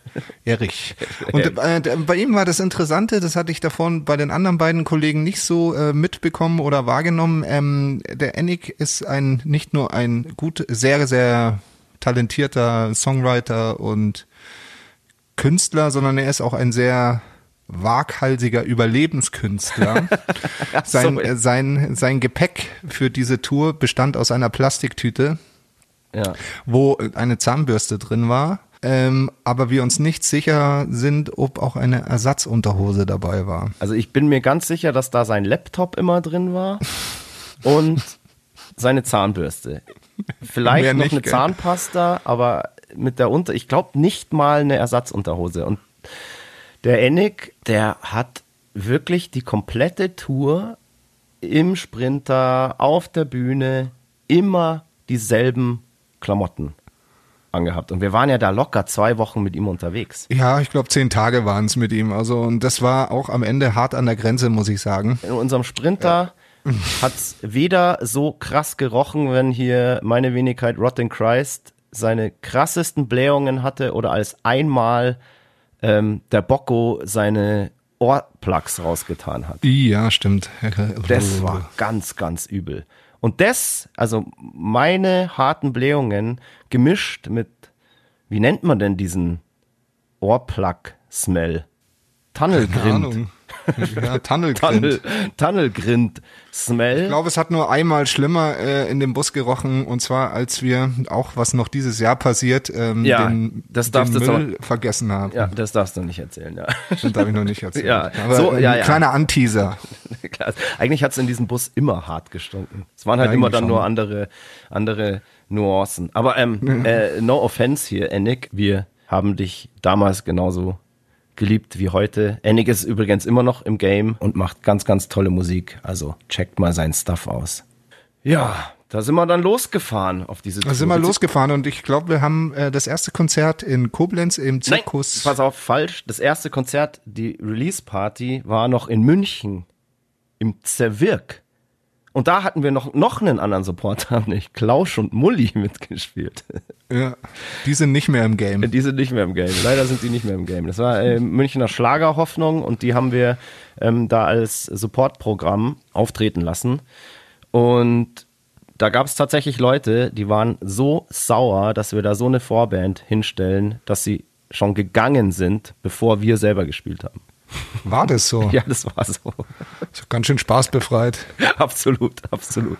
C: Erich. Und äh, bei ihm war das Interessante, das hatte ich davon bei den anderen beiden Kollegen nicht so äh, mitbekommen oder wahrgenommen. Ähm, der Ennick ist ein nicht nur ein gut, sehr, sehr talentierter Songwriter und Künstler, sondern er ist auch ein sehr waghalsiger Überlebenskünstler. sein, sein, sein Gepäck für diese Tour bestand aus einer Plastiktüte,
B: Ja.
C: wo eine Zahnbürste drin war. Ähm, aber wir uns nicht sicher sind, ob auch eine Ersatzunterhose dabei war.
B: Also ich bin mir ganz sicher, dass da sein Laptop immer drin war und seine Zahnbürste. Vielleicht
C: Mehr
B: noch
C: nicht,
B: eine
C: gell?
B: Zahnpasta, aber mit der Unter, ich glaube nicht mal eine Ersatzunterhose. Und der Ennick, der hat wirklich die komplette Tour im Sprinter, auf der Bühne, immer dieselben Klamotten. angehabt. Und wir waren ja da locker zwei Wochen mit ihm unterwegs.
C: Ja, ich glaube, zehn Tage waren es mit ihm. Also, und das war auch am Ende hart an der Grenze, muss ich sagen.
B: In unserem Sprinter ja. hat's weder so krass gerochen, wenn hier meine Wenigkeit Rotten Christ seine krassesten Blähungen hatte oder als einmal ähm, der Bocco seine Ohrplugs rausgetan hat.
C: Ja, stimmt.
B: Das war ganz, ganz übel. Und das, also meine harten Blähungen gemischt mit, wie nennt man denn diesen Ohrplug-Smell? Tunnelgrind.
C: Ja, Tunnelgrind.
B: Tunnelgrind Smell.
C: Ich glaube, es hat nur einmal schlimmer äh, in dem Bus gerochen und zwar als wir auch was noch dieses Jahr passiert, ähm,
B: ja,
C: den,
B: das darfst
C: den Müll vergessen haben.
B: Ja, das darfst du nicht erzählen, ja.
C: Das darf ich noch nicht erzählen.
B: Ja,
C: Aber
B: so,
C: ein
B: ja, ja.
C: kleiner Anteaser.
B: Eigentlich hat es in diesem Bus immer hart gestunken. Es waren halt
C: Ja,
B: immer dann
C: schon.
B: nur andere, andere Nuancen. Aber ähm, äh, no offense hier, Ennick, wir haben dich damals genauso geliebt wie heute. Ennick ist übrigens immer noch im Game und macht ganz, ganz tolle Musik. Also checkt mal sein Stuff aus. Ja, da sind wir dann losgefahren auf diese
C: Da sind wir losgefahren und ich glaube, wir haben äh, das erste Konzert in Koblenz im
B: Nein,
C: Zirkus.
B: pass auf, falsch. Das erste Konzert, die Release-Party, war noch in München im Zerwirk. Und da hatten wir noch, noch einen anderen Supporter, haben nicht Klausch und Mulli mitgespielt.
C: Ja, die sind nicht mehr im Game.
B: Die sind nicht mehr im Game. Leider sind die nicht mehr im Game. Das war äh, Münchner Schlagerhoffnung und die haben wir ähm, da als Supportprogramm auftreten lassen. Und da gab es tatsächlich Leute, die waren so sauer, dass wir da so eine Vorband hinstellen, dass sie schon gegangen sind, bevor wir selber gespielt haben.
C: War das so?
B: Ja, das war so.
C: Ist Ganz schön spaßbefreit.
B: absolut, absolut.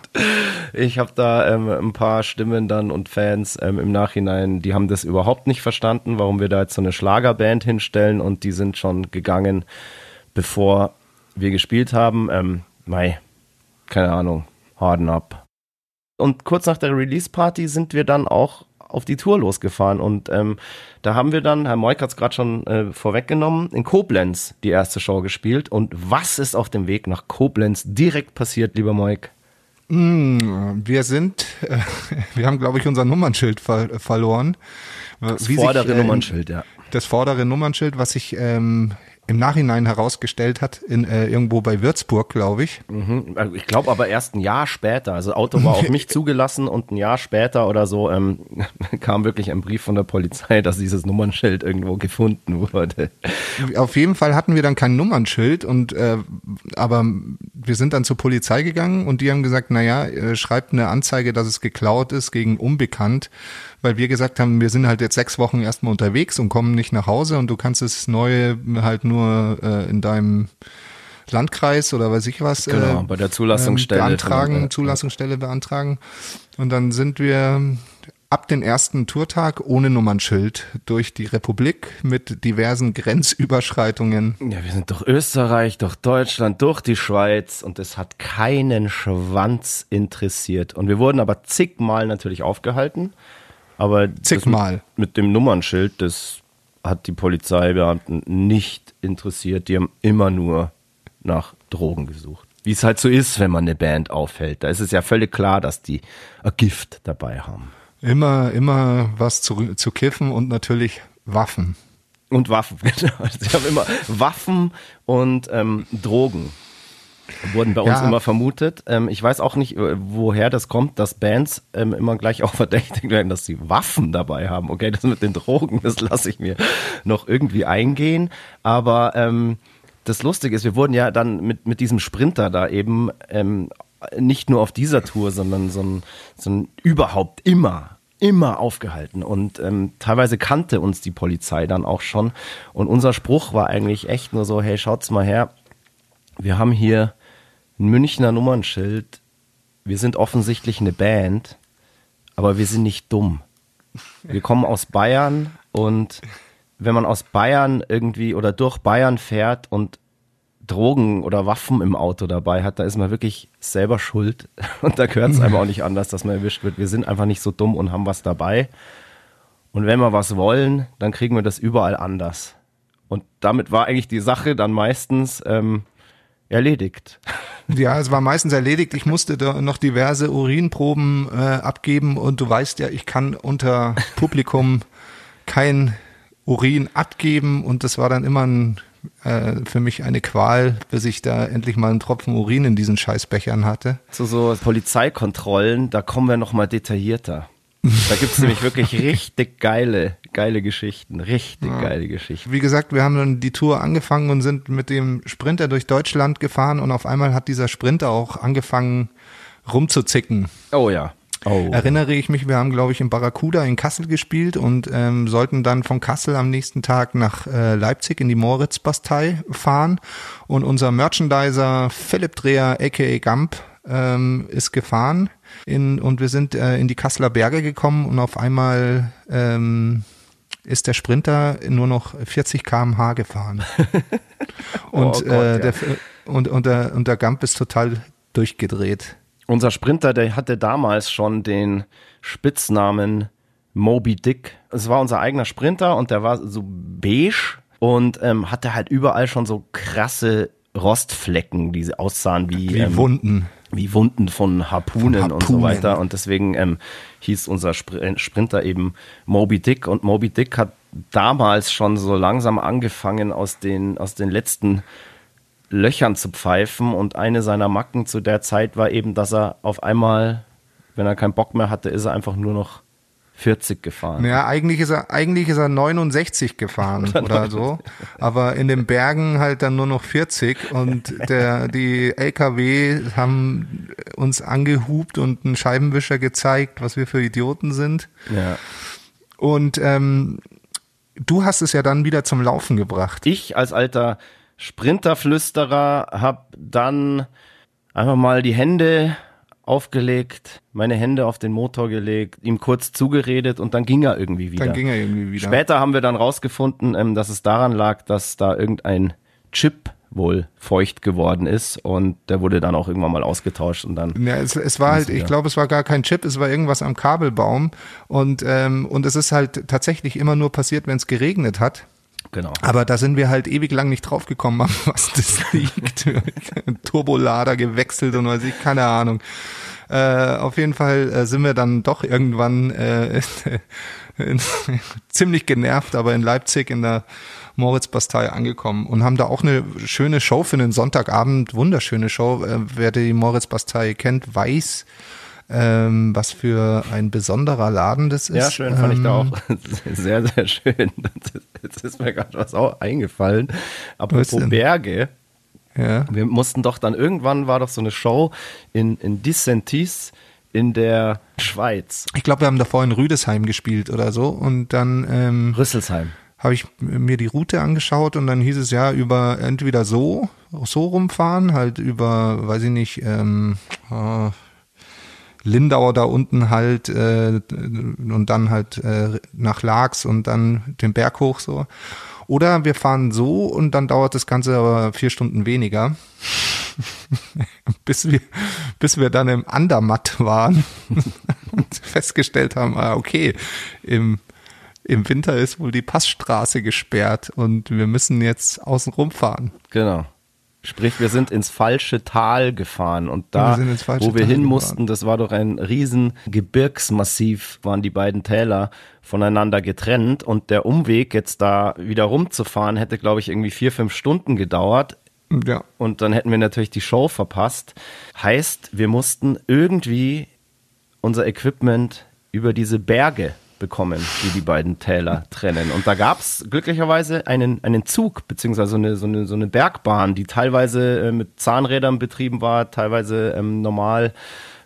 B: Ich habe da ähm, ein paar Stimmen dann und Fans ähm, im Nachhinein, die haben das überhaupt nicht verstanden, warum wir da jetzt so eine Schlagerband hinstellen und die sind schon gegangen, bevor wir gespielt haben. Ähm, Mai, keine Ahnung, harden ab. Und kurz nach der Release-Party sind wir dann auch auf die Tour losgefahren und ähm, da haben wir dann, Herr Moik hat es gerade schon äh, vorweggenommen, in Koblenz die erste Show gespielt. Und was ist auf dem Weg nach Koblenz direkt passiert, lieber Moik?
C: Mm, Wir sind, äh, wir haben, glaube ich, unser Nummernschild ver verloren.
B: Das
C: Wie sich,
B: vordere
C: äh,
B: Nummernschild, ja.
C: Das vordere Nummernschild, was sich ähm, im Nachhinein herausgestellt hat, in, äh, irgendwo bei Würzburg, glaube ich.
B: Mhm. Also Ich glaube aber erst ein Jahr später. Also Auto war auf mich zugelassen und ein Jahr später oder so ähm, kam wirklich ein Brief von der Polizei, dass dieses Nummernschild irgendwo gefunden wurde.
C: Auf jeden Fall hatten wir dann kein Nummernschild und äh, aber wir sind dann zur Polizei gegangen und die haben gesagt, naja, äh, schreibt eine Anzeige, dass es geklaut ist gegen unbekannt, weil wir gesagt haben, wir sind halt jetzt sechs Wochen erstmal unterwegs und kommen nicht nach Hause und du kannst das Neue halt nur äh, in deinem Landkreis oder weiß ich was
B: Genau,
C: äh,
B: bei der Zulassungsstelle.
C: beantragen,
B: Äh,
C: Zulassungsstelle beantragen und dann sind wir ab den ersten Tourtag ohne Nummernschild durch die Republik mit diversen Grenzüberschreitungen.
B: Ja, wir sind durch Österreich, durch Deutschland, durch die Schweiz und es hat keinen Schwanz interessiert. Und wir wurden aber zigmal natürlich aufgehalten. Aber
C: Zigmal.
B: Mit, mit dem Nummernschild, das hat die Polizeibeamten nicht interessiert. Die haben immer nur nach Drogen gesucht. Wie es halt so ist, wenn man eine Band aufhält. Da ist es ja völlig klar, dass die ein Gift dabei haben.
C: Immer, immer was zu, zu kiffen und natürlich Waffen.
B: Und Waffen, genau. Sie haben immer Waffen und ähm, Drogen. Wurden bei uns
C: Ja.
B: immer vermutet. Ähm, ich weiß auch nicht, äh, woher das kommt, dass Bands ähm, immer gleich auch verdächtigt werden, dass sie Waffen dabei haben. Okay, das mit den Drogen, das lasse ich mir noch irgendwie eingehen. Aber ähm, das Lustige ist, wir wurden ja dann mit, mit diesem Sprinter da eben ähm, nicht nur auf dieser Tour, sondern so ein, so ein überhaupt immer immer aufgehalten und ähm, teilweise kannte uns die Polizei dann auch schon und unser Spruch war eigentlich echt nur so, hey, schaut's mal her, wir haben hier ein Münchner Nummernschild, wir sind offensichtlich eine Band, aber wir sind nicht dumm. Wir kommen aus Bayern und wenn man aus Bayern irgendwie oder durch Bayern fährt und Drogen oder Waffen im Auto dabei hat, da ist man wirklich selber schuld. Und da gehört es einfach auch nicht anders, dass man erwischt wird. Wir sind einfach nicht so dumm und haben was dabei. Und wenn wir was wollen, dann kriegen wir das überall anders. Und damit war eigentlich die Sache dann meistens ähm, erledigt.
C: Ja, es war meistens erledigt. Ich musste da noch diverse Urinproben äh, abgeben und du weißt ja, ich kann unter Publikum kein Urin abgeben und das war dann immer ein, äh, für mich eine Qual, bis ich da endlich mal einen Tropfen Urin in diesen Scheißbechern hatte.
B: Zu so Polizeikontrollen, da kommen wir noch mal detaillierter. Da gibt es nämlich wirklich richtig geile, geile Geschichten. Richtig ja. geile Geschichten.
C: Wie gesagt, wir haben dann die Tour angefangen und sind mit dem Sprinter durch Deutschland gefahren und auf einmal hat dieser Sprinter auch angefangen rumzuzicken.
B: Oh ja. Oh.
C: Erinnere ich mich, wir haben, glaube ich, in Barracuda in Kassel gespielt und ähm, sollten dann von Kassel am nächsten Tag nach äh, Leipzig in die Moritz-Bastei fahren. Und unser Merchandiser Philipp Dreher, aka Gump, ähm, ist gefahren in, und wir sind äh, in die Kasseler Berge gekommen und auf einmal ähm, ist der Sprinter nur noch 40 km/h gefahren. und, oh Gott, äh, der, ja. und, und, der, und der Gump ist total durchgedreht.
B: Unser Sprinter, der hatte damals schon den Spitznamen Moby Dick. Es war unser eigener Sprinter und der war so beige und ähm, hatte halt überall schon so krasse Rostflecken, die aussahen wie,
C: wie ähm, Wunden
B: wie Wunden von Harpunen, von Harpunen, und so weiter. Und deswegen ähm, hieß unser äh, Sprinter eben Moby Dick. Und Moby Dick hat damals schon so langsam angefangen, aus den, aus den letzten Löchern zu pfeifen. Und eine seiner Macken zu der Zeit war eben, dass er auf einmal, wenn er keinen Bock mehr hatte, ist er einfach nur noch 40 gefahren.
C: Ja, eigentlich ist er, eigentlich ist er 69 gefahren oder, oder so. Aber in den Bergen halt dann nur noch 40 und der, die LKW haben uns angehupt und einen Scheibenwischer gezeigt, was wir für Idioten sind.
B: Ja.
C: Und ähm, du hast es ja dann wieder zum Laufen gebracht.
B: Ich als alter Sprinterflüsterer habe dann einfach mal die Hände aufgelegt, meine Hände auf den Motor gelegt, ihm kurz zugeredet und dann ging er irgendwie wieder.
C: Dann ging er irgendwie wieder.
B: Später haben wir dann rausgefunden, ähm, dass es daran lag, dass da irgendein Chip wohl feucht geworden ist und der wurde dann auch irgendwann mal ausgetauscht und dann.
C: Ja, es, es war halt, ich glaube, es war gar kein Chip, es war irgendwas am Kabelbaum und ähm, und es ist halt tatsächlich immer nur passiert, wenn es geregnet hat.
B: Genau.
C: Aber da sind wir halt ewig lang nicht drauf gekommen, was das liegt. Turbolader gewechselt und weiß ich, keine Ahnung. Äh, auf jeden Fall äh, sind wir dann doch irgendwann äh, ziemlich genervt, aber in Leipzig in der Moritz-Bastei angekommen und haben da auch eine schöne Show für einen Sonntagabend, wunderschöne Show. Äh, wer die Moritz-Bastei kennt, weiß, ähm, was für ein besonderer Laden das ist.
B: Ja, schön, fand ähm, ich da auch sehr, sehr schön. Jetzt ist mir gerade was auch eingefallen. Apropos Berge. Ja. Wir mussten doch dann, irgendwann war doch so eine Show in, in Dissentis in der Schweiz.
C: Ich glaube, wir haben davor in Rüdesheim gespielt oder so und dann ähm,
B: Rüsselsheim.
C: Habe ich mir die Route angeschaut und dann hieß es ja über entweder so, so rumfahren, halt über, weiß ich nicht, ähm, äh, Lindauer da unten halt äh, und dann halt äh, nach Laax und dann den Berg hoch so. Oder wir fahren so und dann dauert das Ganze aber vier Stunden weniger. bis, wir, bis wir dann im Andermatt waren und festgestellt haben, ah, okay, im, im Winter ist wohl die Passstraße gesperrt und wir müssen jetzt außen rumfahren.
B: Genau. Sprich, wir sind ins falsche Tal gefahren und da, wir wo wir Tal hin mussten, das war doch ein riesen Gebirgsmassiv, waren die beiden Täler voneinander getrennt und der Umweg jetzt da wieder rumzufahren hätte, glaube ich, irgendwie vier, fünf Stunden gedauert.
C: Ja.
B: Und dann hätten wir natürlich die Show verpasst. Heißt, wir mussten irgendwie unser Equipment über diese Berge bekommen, die die beiden Täler trennen. Und da gab es glücklicherweise einen, einen Zug, beziehungsweise so eine, so, eine, so eine Bergbahn, die teilweise äh, mit Zahnrädern betrieben war, teilweise ähm, normal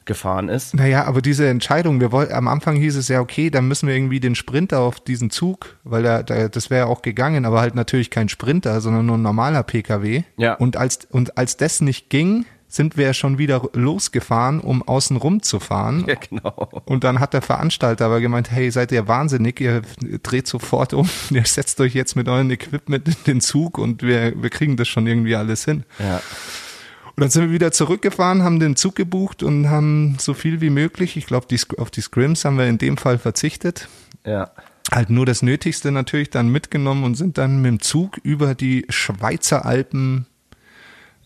B: gefahren ist.
C: Naja, aber diese Entscheidung, wir wollten, am Anfang hieß es ja, okay, dann müssen wir irgendwie den Sprinter auf diesen Zug, weil der, der das wäre ja auch gegangen, aber halt natürlich kein Sprinter, sondern nur ein normaler PKW.
B: Ja.
C: Und als, und als das nicht ging, sind wir schon wieder losgefahren, um außen rum zu fahren.
B: Ja, genau.
C: Und dann hat der Veranstalter aber gemeint, hey, seid ihr wahnsinnig, ihr dreht sofort um, ihr setzt euch jetzt mit eurem Equipment in den Zug und wir, wir kriegen das schon irgendwie alles hin.
B: Ja.
C: Und dann sind wir wieder zurückgefahren, haben den Zug gebucht und haben so viel wie möglich, ich glaube, auf die Scrims haben wir in dem Fall verzichtet.
B: Ja.
C: Halt nur das Nötigste natürlich dann mitgenommen und sind dann mit dem Zug über die Schweizer Alpen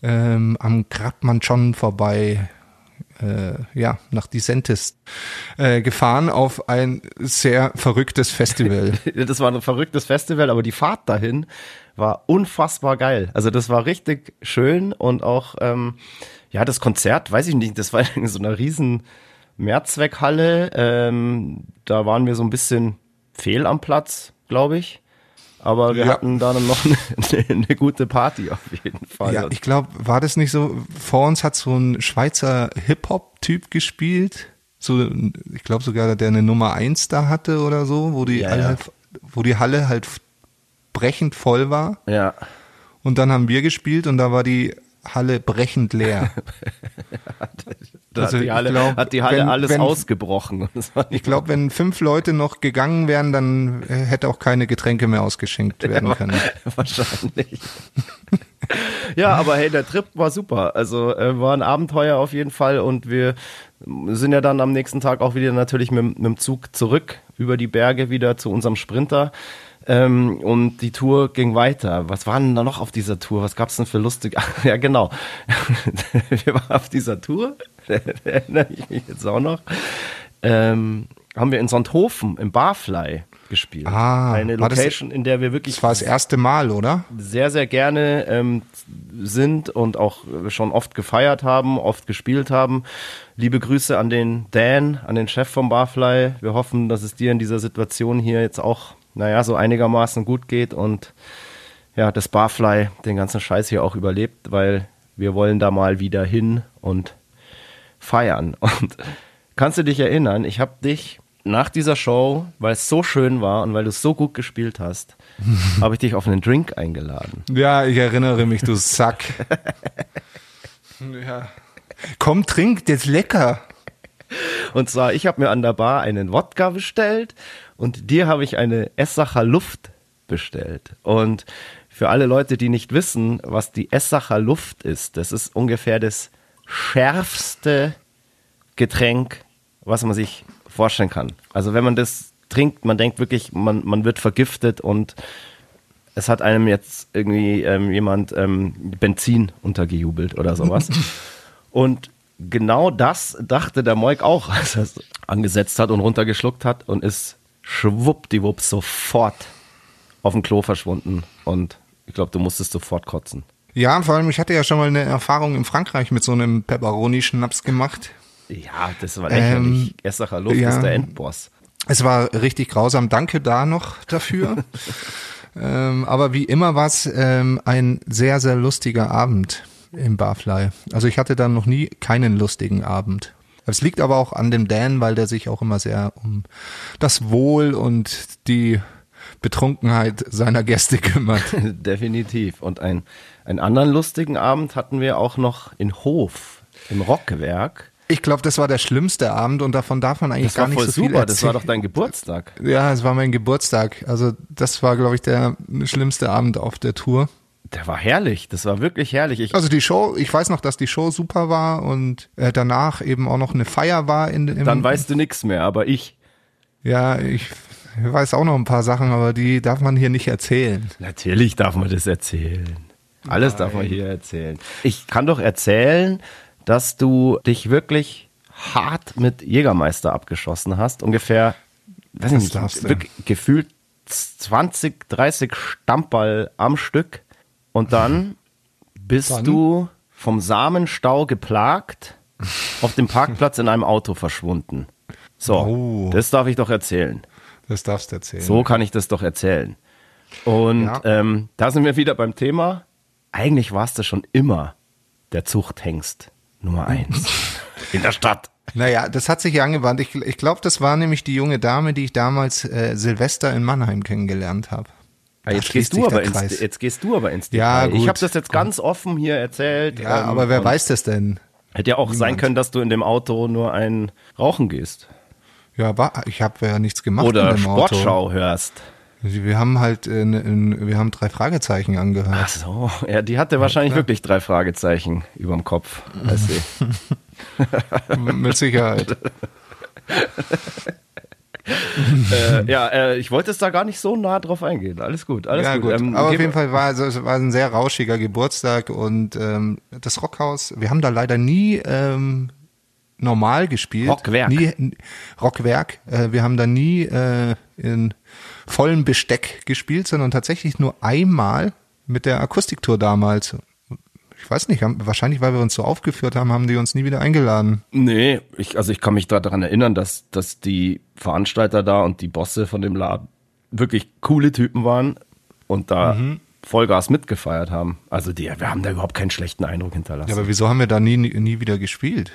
C: ähm, am Grabmann schon vorbei, äh, ja, nach Disentis äh, gefahren auf ein sehr verrücktes Festival.
B: das war ein verrücktes Festival, aber die Fahrt dahin war unfassbar geil. Also das war richtig schön und auch, ähm, ja, das Konzert, weiß ich nicht, das war in so einer riesen Mehrzweckhalle. Ähm, da waren wir so ein bisschen fehl am Platz, glaube ich. Aber wir
C: Ja.
B: hatten da dann noch eine, eine gute Party auf jeden Fall.
C: Ja, ich glaube, war das nicht so, vor uns hat so ein Schweizer Hip-Hop-Typ gespielt, so, ich glaube sogar, der eine Nummer eins da hatte oder so, wo die,
B: Ja,
C: alle,
B: ja.
C: wo die Halle halt brechend voll war.
B: ja.
C: Und dann haben wir gespielt und da war die Halle brechend leer.
B: Da
C: Also
B: hat die Halle,
C: glaub,
B: hat die Halle
C: wenn-
B: alles
C: wenn-
B: ausgebrochen.
C: Ich glaube, wenn fünf Leute noch gegangen wären, dann äh, hätte auch keine Getränke mehr ausgeschenkt werden können.
B: Wahrscheinlich. ja, aber hey, der Trip war super. Also äh, war ein Abenteuer auf jeden Fall und wir sind ja dann am nächsten Tag auch wieder natürlich mit, mit dem Zug zurück über die Berge wieder zu unserem Sprinter. Ähm, und die Tour ging weiter. Was war denn da noch auf dieser Tour? Was gab's denn für lustig? Ach, ja, genau. wir waren auf dieser Tour, erinnere ich mich jetzt auch noch. Ähm, haben wir in Sonthofen im Barfly gespielt.
C: Ah,
B: Eine
C: war das-
B: Location, in der wir wirklich
C: Das war das erste Mal, oder?
B: sehr, sehr gerne ähm, sind und auch schon oft gefeiert haben, oft gespielt haben. Liebe Grüße an den Dan, an den Chef vom Barfly. Wir hoffen, dass es dir in dieser Situation hier jetzt auch, naja, so einigermaßen gut geht und ja, das Barfly den ganzen Scheiß hier auch überlebt, weil wir wollen da mal wieder hin und feiern. Und kannst du dich erinnern, ich habe dich nach dieser Show, weil es so schön war und weil du es so gut gespielt hast, habe ich dich auf einen Drink eingeladen.
C: Ja, ich erinnere mich, du Sack. ja. Komm, trink, der ist lecker.
B: Und zwar, ich habe mir an der Bar einen Wodka bestellt und dir habe ich eine Essacher Luft bestellt. Und für alle Leute, die nicht wissen, was die Essacher Luft ist, das ist ungefähr das schärfste Getränk, was man sich vorstellen kann. Also wenn man das trinkt, man denkt wirklich, man, man wird vergiftet und es hat einem jetzt irgendwie ähm, jemand ähm, Benzin untergejubelt oder sowas. und genau das dachte der Moik auch, als er es angesetzt hat und runtergeschluckt hat und ist schwuppdiwupp sofort auf dem Klo verschwunden. Und ich glaube, du musstest sofort kotzen.
C: Ja, vor allem, ich hatte ja schon mal eine Erfahrung in Frankreich mit so einem Pepperoni-Schnaps gemacht.
B: Ja, das war lächerlich.
C: Ähm,
B: Essacher Luft
C: ja.
B: ist der Endboss.
C: Es war richtig grausam. Danke da noch dafür. ähm, aber wie immer war es ähm, ein sehr, sehr lustiger Abend im Barfly. Also ich hatte dann noch nie keinen lustigen Abend. Es liegt aber auch an dem Dan, weil der sich auch immer sehr um das Wohl und die Betrunkenheit seiner Gäste kümmert.
B: Definitiv. Und ein, einen anderen lustigen Abend hatten wir auch noch in Hof, im Rockwerk.
C: Ich glaube, das war der schlimmste Abend und davon darf man eigentlich
B: Das
C: gar nicht so viel
B: super, das war
C: erzählen.
B: doch dein Geburtstag.
C: Ja, es war mein Geburtstag. Also das war, glaube ich, der schlimmste Abend auf der Tour.
B: Der war herrlich, das war wirklich herrlich. Ich,
C: Also die Show, ich weiß noch, dass die Show super war und äh, danach eben auch noch eine Feier war. In, im,
B: dann weißt du nichts mehr, aber ich.
C: Ja, ich weiß auch noch ein paar Sachen, aber die darf man hier nicht erzählen.
B: Natürlich darf man das erzählen. Alles darf man hier erzählen. Ich kann doch erzählen, dass du dich wirklich hart mit Jägermeister abgeschossen hast. Ungefähr, weiß ich nicht, gefühlt 20, 30 Stammball am Stück. Und dann bist
C: Dann?
B: du vom Samenstau geplagt auf dem Parkplatz in einem Auto verschwunden. So,
C: Oh.
B: das darf ich doch erzählen.
C: Das darfst du erzählen.
B: So kann ich das doch erzählen. Und
C: Ja.
B: ähm, da sind wir wieder beim Thema. Eigentlich warst du schon immer der Zuchthengst Nummer eins in der Stadt.
C: Naja, das hat sich ja angewandt. Ich, ich glaube, das war nämlich die junge Dame, die ich damals äh, Silvester in Mannheim kennengelernt habe.
B: Ah, Jetzt gehst, du aber ins, jetzt gehst du aber ins
C: Ja,
B: Detail. Ich
C: gut.
B: habe das jetzt ganz offen hier erzählt.
C: Ja,
B: ähm,
C: aber wer weiß das denn?
B: Hätte ja auch sein können, dass du in dem Auto nur ein Rauchen gehst.
C: Ja, war, ich habe ja nichts gemacht
B: Oder
C: in dem Auto.
B: Sportschau hörst.
C: Wir haben halt, äh, ne- in, wir haben drei Fragezeichen angehört.
B: Ach so, ja, die hatte wahrscheinlich wirklich drei Fragezeichen überm Kopf. Als sie.
C: Mit Sicherheit.
B: äh, ja, äh, ich wollte es da gar nicht so nah drauf eingehen. Alles gut, alles
C: ja,
B: gut.
C: gut.
B: Ähm,
C: Aber auf jeden Fall war also, es war ein sehr rauschiger Geburtstag und ähm, das Rockhaus, wir haben da leider nie ähm, normal gespielt.
B: Rockwerk.
C: Nie, Rockwerk. Äh, wir haben da nie äh, in vollem Besteck gespielt, sondern tatsächlich nur einmal mit der Akustiktour damals. Ich weiß nicht, haben, wahrscheinlich, weil wir uns so aufgeführt haben, haben die uns nie wieder eingeladen.
B: Nee, ich, also ich kann mich daran erinnern, dass, dass die Veranstalter da und die Bosse von dem Laden wirklich coole Typen waren und da
C: Mhm.
B: Vollgas mitgefeiert haben. Also die, wir haben da überhaupt keinen schlechten Eindruck hinterlassen.
C: Ja, aber wieso haben wir da nie, nie, wieder gespielt?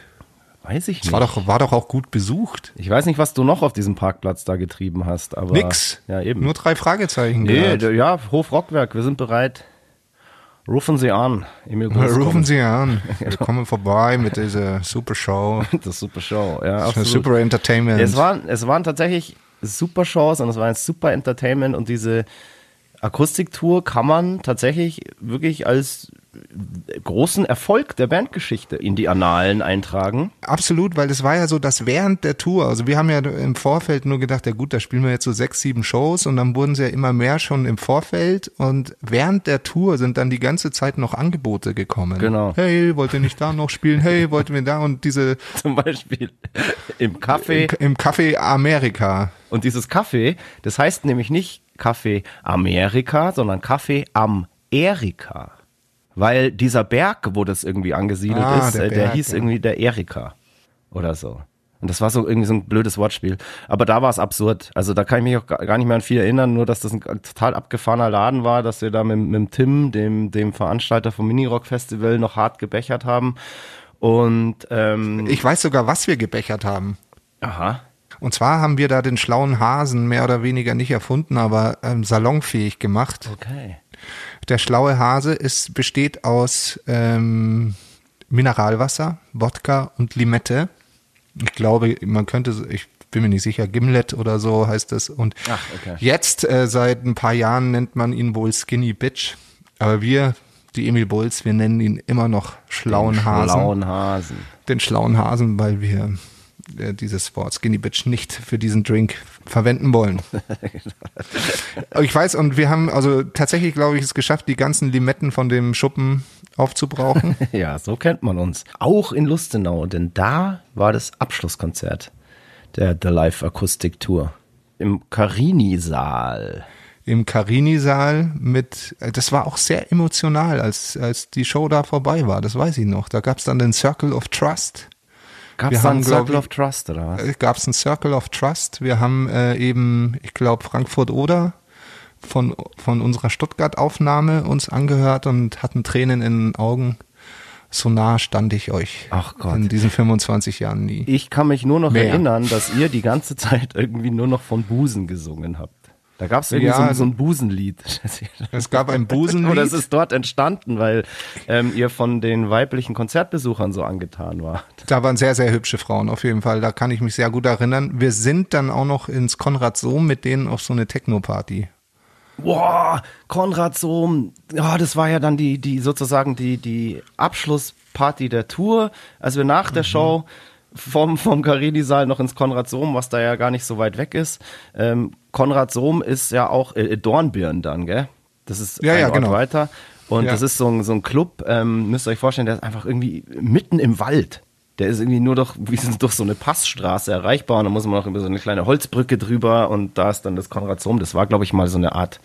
B: Weiß ich
C: Es
B: nicht.
C: war doch, war doch auch gut besucht.
B: ich weiß nicht, was du noch auf diesem Parkplatz da getrieben hast, aber.
C: Nix.
B: Ja, eben.
C: Nur drei Fragezeichen.
B: nee,
C: gehört.
B: ja, Hof Rockwerk, wir sind bereit. Rufen Sie an. Emil Groß
C: Rufen. Sie an. Wir kommen vorbei mit dieser super Show.
B: Das super Show. Ja,
C: Das super Entertainment.
B: Es waren, es waren tatsächlich super Shows und es war ein super Entertainment und diese Akustiktour kann man tatsächlich wirklich als großen Erfolg der Bandgeschichte in die Annalen eintragen.
C: Absolut, weil es war ja so, dass während der Tour, also wir haben ja im Vorfeld nur gedacht, ja gut, da spielen wir jetzt so sechs, sieben Shows und dann wurden sie ja immer mehr schon im Vorfeld und während der Tour sind dann die ganze Zeit noch Angebote gekommen.
B: Genau.
C: Hey, wollt ihr nicht da noch spielen? Hey, wollt ihr da? Und diese
B: Zum Beispiel im Café.
C: im Café Amerika.
B: Und dieses Kaffee, das heißt nämlich nicht Kaffee Amerika, sondern Kaffee am Erika. Weil dieser Berg, wo das irgendwie angesiedelt
C: Ah,
B: ist,
C: der
B: äh, der
C: Berg,
B: hieß
C: ja.
B: irgendwie der Erika oder so. Und das war so irgendwie so ein blödes Wortspiel. Aber da war es absurd. Also da kann ich mich auch gar gar nicht mehr an viel erinnern, nur dass das ein total abgefahrener Laden war, dass wir da mit, mit dem Tim, dem, dem Veranstalter vom Minirock Festival, noch hart gebechert haben. Und ähm,
C: Ich weiß sogar, was wir gebechert haben.
B: aha.
C: Und zwar haben wir da den schlauen Hasen mehr oder weniger nicht erfunden, aber ähm, salonfähig gemacht.
B: Okay.
C: Der schlaue Hase ist, besteht aus ähm, Mineralwasser, Wodka und Limette. Ich glaube, man könnte, ich bin mir nicht sicher, Gimlet oder so heißt es. Und
B: Ach, okay.
C: jetzt äh, seit ein paar Jahren nennt man ihn wohl Skinny Bitch. Aber wir, die Emil Bulls, wir nennen ihn immer noch schlauen Hasen.
B: Schlauen Hasen.
C: Den schlauen Hasen, weil wir dieses Wort Skinny Bitch nicht für diesen Drink verwenden wollen. ich weiß, und wir haben also tatsächlich, glaube ich, es geschafft, die ganzen Limetten von dem Schuppen aufzubrauchen.
B: Ja, so kennt man uns. Auch in Lustenau, denn da war das Abschlusskonzert der The Live Akustik Tour. Im Carini-Saal.
C: Im Carini-Saal mit, äh, das war auch sehr emotional, als, als die Show da vorbei war, das weiß ich noch. Da gab es dann den Circle of Trust.
B: Gab es einen Circle
C: ich-
B: of Trust oder was?
C: gab es einen Circle of Trust. Wir haben äh, eben, ich glaube, Frankfurt oder von, von unserer Stuttgart-Aufnahme uns angehört und hatten Tränen in den Augen. So nah stand ich euch
B: Ach Gott.
C: in diesen 25 Jahren nie.
B: Ich kann mich nur noch
C: Mehr.
B: erinnern, dass ihr die ganze Zeit irgendwie nur noch von Busen gesungen habt. Da gab es irgendwie
C: Ja,
B: so, so ein Busenlied.
C: Es gab ein Busenlied.
B: Oder es ist dort entstanden, weil ähm, ihr von den weiblichen Konzertbesuchern so angetan wart.
C: Da waren sehr, sehr hübsche Frauen, auf jeden Fall. Da kann ich mich sehr gut erinnern. Wir sind dann auch noch ins Konrad Sohm mit denen auf so eine Techno-Party.
B: Boah, Konrad Sohm, ja, das war ja dann die, die sozusagen die, die Abschlussparty der Tour. Als wir nach der Show vom, vom Carini-Saal noch ins Konrad Sohm, was da ja gar nicht so weit weg ist. Ähm, Konrad Sohm ist ja auch äh, Dornbirn dann, gell? Das ist
C: Ja,
B: ein
C: ja,
B: Ort
C: genau.
B: weiter. Und
C: Ja.
B: das ist so ein, so ein Club, ähm, müsst ihr euch vorstellen, der ist einfach irgendwie mitten im Wald. Der ist irgendwie nur durch, wie sind durch so eine Passstraße erreichbar und da muss man noch über so eine kleine Holzbrücke drüber und da ist dann das Konrad Sohm. Das war, glaube ich, mal so eine Art,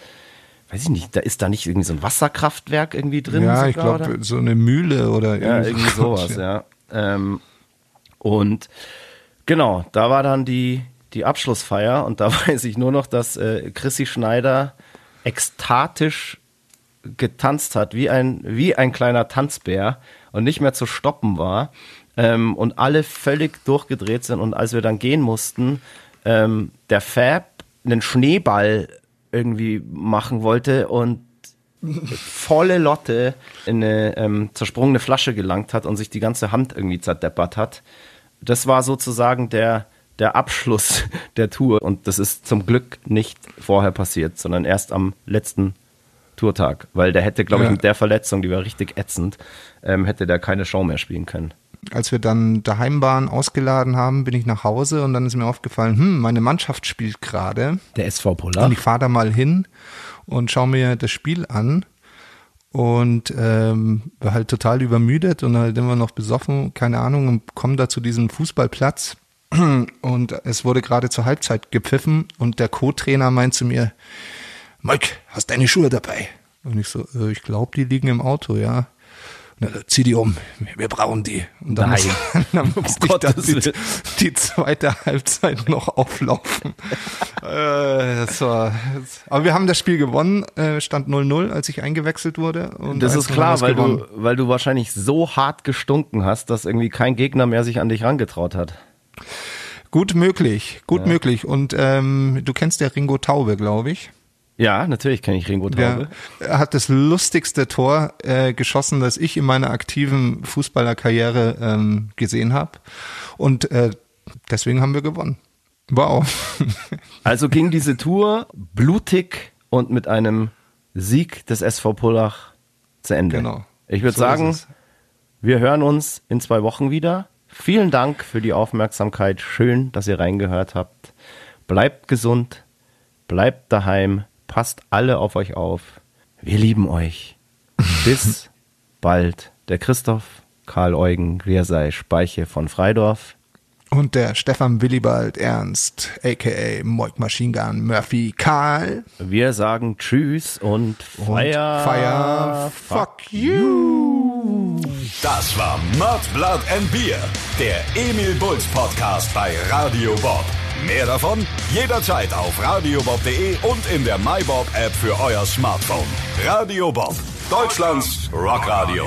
B: weiß ich nicht, da ist da nicht irgendwie so ein Wasserkraftwerk irgendwie drin?
C: ja, ich
B: sogar, oder?
C: glaube, so eine Mühle oder
B: Ja, irgendwie sowas, ja. Ähm, und genau, da war dann die, die Abschlussfeier und da weiß ich nur noch, dass äh, Chrissy Schneider ekstatisch getanzt hat, wie ein, wie ein kleiner Tanzbär und nicht mehr zu stoppen war. Ähm, und alle völlig durchgedreht sind. Und als wir dann gehen mussten, ähm, der Fab einen Schneeball irgendwie machen wollte und volle Lotte in eine ähm, zersprungene Flasche gelangt hat und sich die ganze Hand irgendwie zerdeppert hat. Das war sozusagen der, der Abschluss der Tour und das ist zum Glück nicht vorher passiert, sondern erst am letzten Tourtag, weil der hätte, glaube ich,
C: Ja.
B: mit der Verletzung, die war richtig ätzend, ähm, hätte der keine Show mehr spielen können.
C: als wir dann daheim waren, ausgeladen haben, bin ich nach Hause und dann ist mir aufgefallen, hm, meine Mannschaft spielt gerade.
B: Der SV Polar.
C: Und ich fahre da mal hin und schaue mir das Spiel an und ähm, war halt total übermüdet und halt immer noch besoffen, keine Ahnung, und komme da zu diesem Fußballplatz und es wurde gerade zur Halbzeit gepfiffen und der Co-Trainer meint zu mir, Mike, hast deine Schuhe dabei? Und ich so, äh, ich glaube, die liegen im Auto, ja. Na, zieh die um, wir brauchen die. Und dann,
B: Nein.
C: muss, dann musste ich dann
B: Gottes
C: die, die zweite Halbzeit noch auflaufen. äh, das war, das, aber wir haben das Spiel gewonnen, äh, stand 0-0, als ich eingewechselt wurde. Und
B: Das ist
C: 1-0 haben
B: klar, weil
C: gewonnen.
B: du, weil du wahrscheinlich so hart gestunken hast, dass irgendwie kein Gegner mehr sich an dich rangetraut hat.
C: Gut möglich, gut möglich. Und ähm, du kennst ja Ringo Taube, glaube ich.
B: Ja, natürlich kenne ich Ringo Taube.
C: Der hat das lustigste Tor äh, geschossen, das ich in meiner aktiven Fußballerkarriere ähm, gesehen habe. Und äh, deswegen haben wir gewonnen. Wow.
B: Also ging diese Tour blutig und mit einem Sieg des SV Pullach zu Ende.
C: Genau.
B: Ich würde
C: So
B: sagen, wir hören uns in zwei Wochen wieder. Vielen Dank für die Aufmerksamkeit. Schön, dass ihr reingehört habt. Bleibt gesund, bleibt daheim, passt alle auf euch auf. Wir lieben euch. Bis bald. Der Christoph Karl Eugen Griersei Speiche von Freidorf.
C: Und der Stefan Willibald Ernst, aka Moik Machine Gun Murphy Karl.
B: Wir sagen Tschüss und
C: Und
B: Feier.
C: Fire, fuck you.
A: Das war Mud, Blood and Beer, der Emil Bulls Podcast bei Radio Bob. Mehr davon jederzeit auf radiobob.de und in der MyBob App für euer Smartphone. Radio Bob, Deutschlands Rockradio.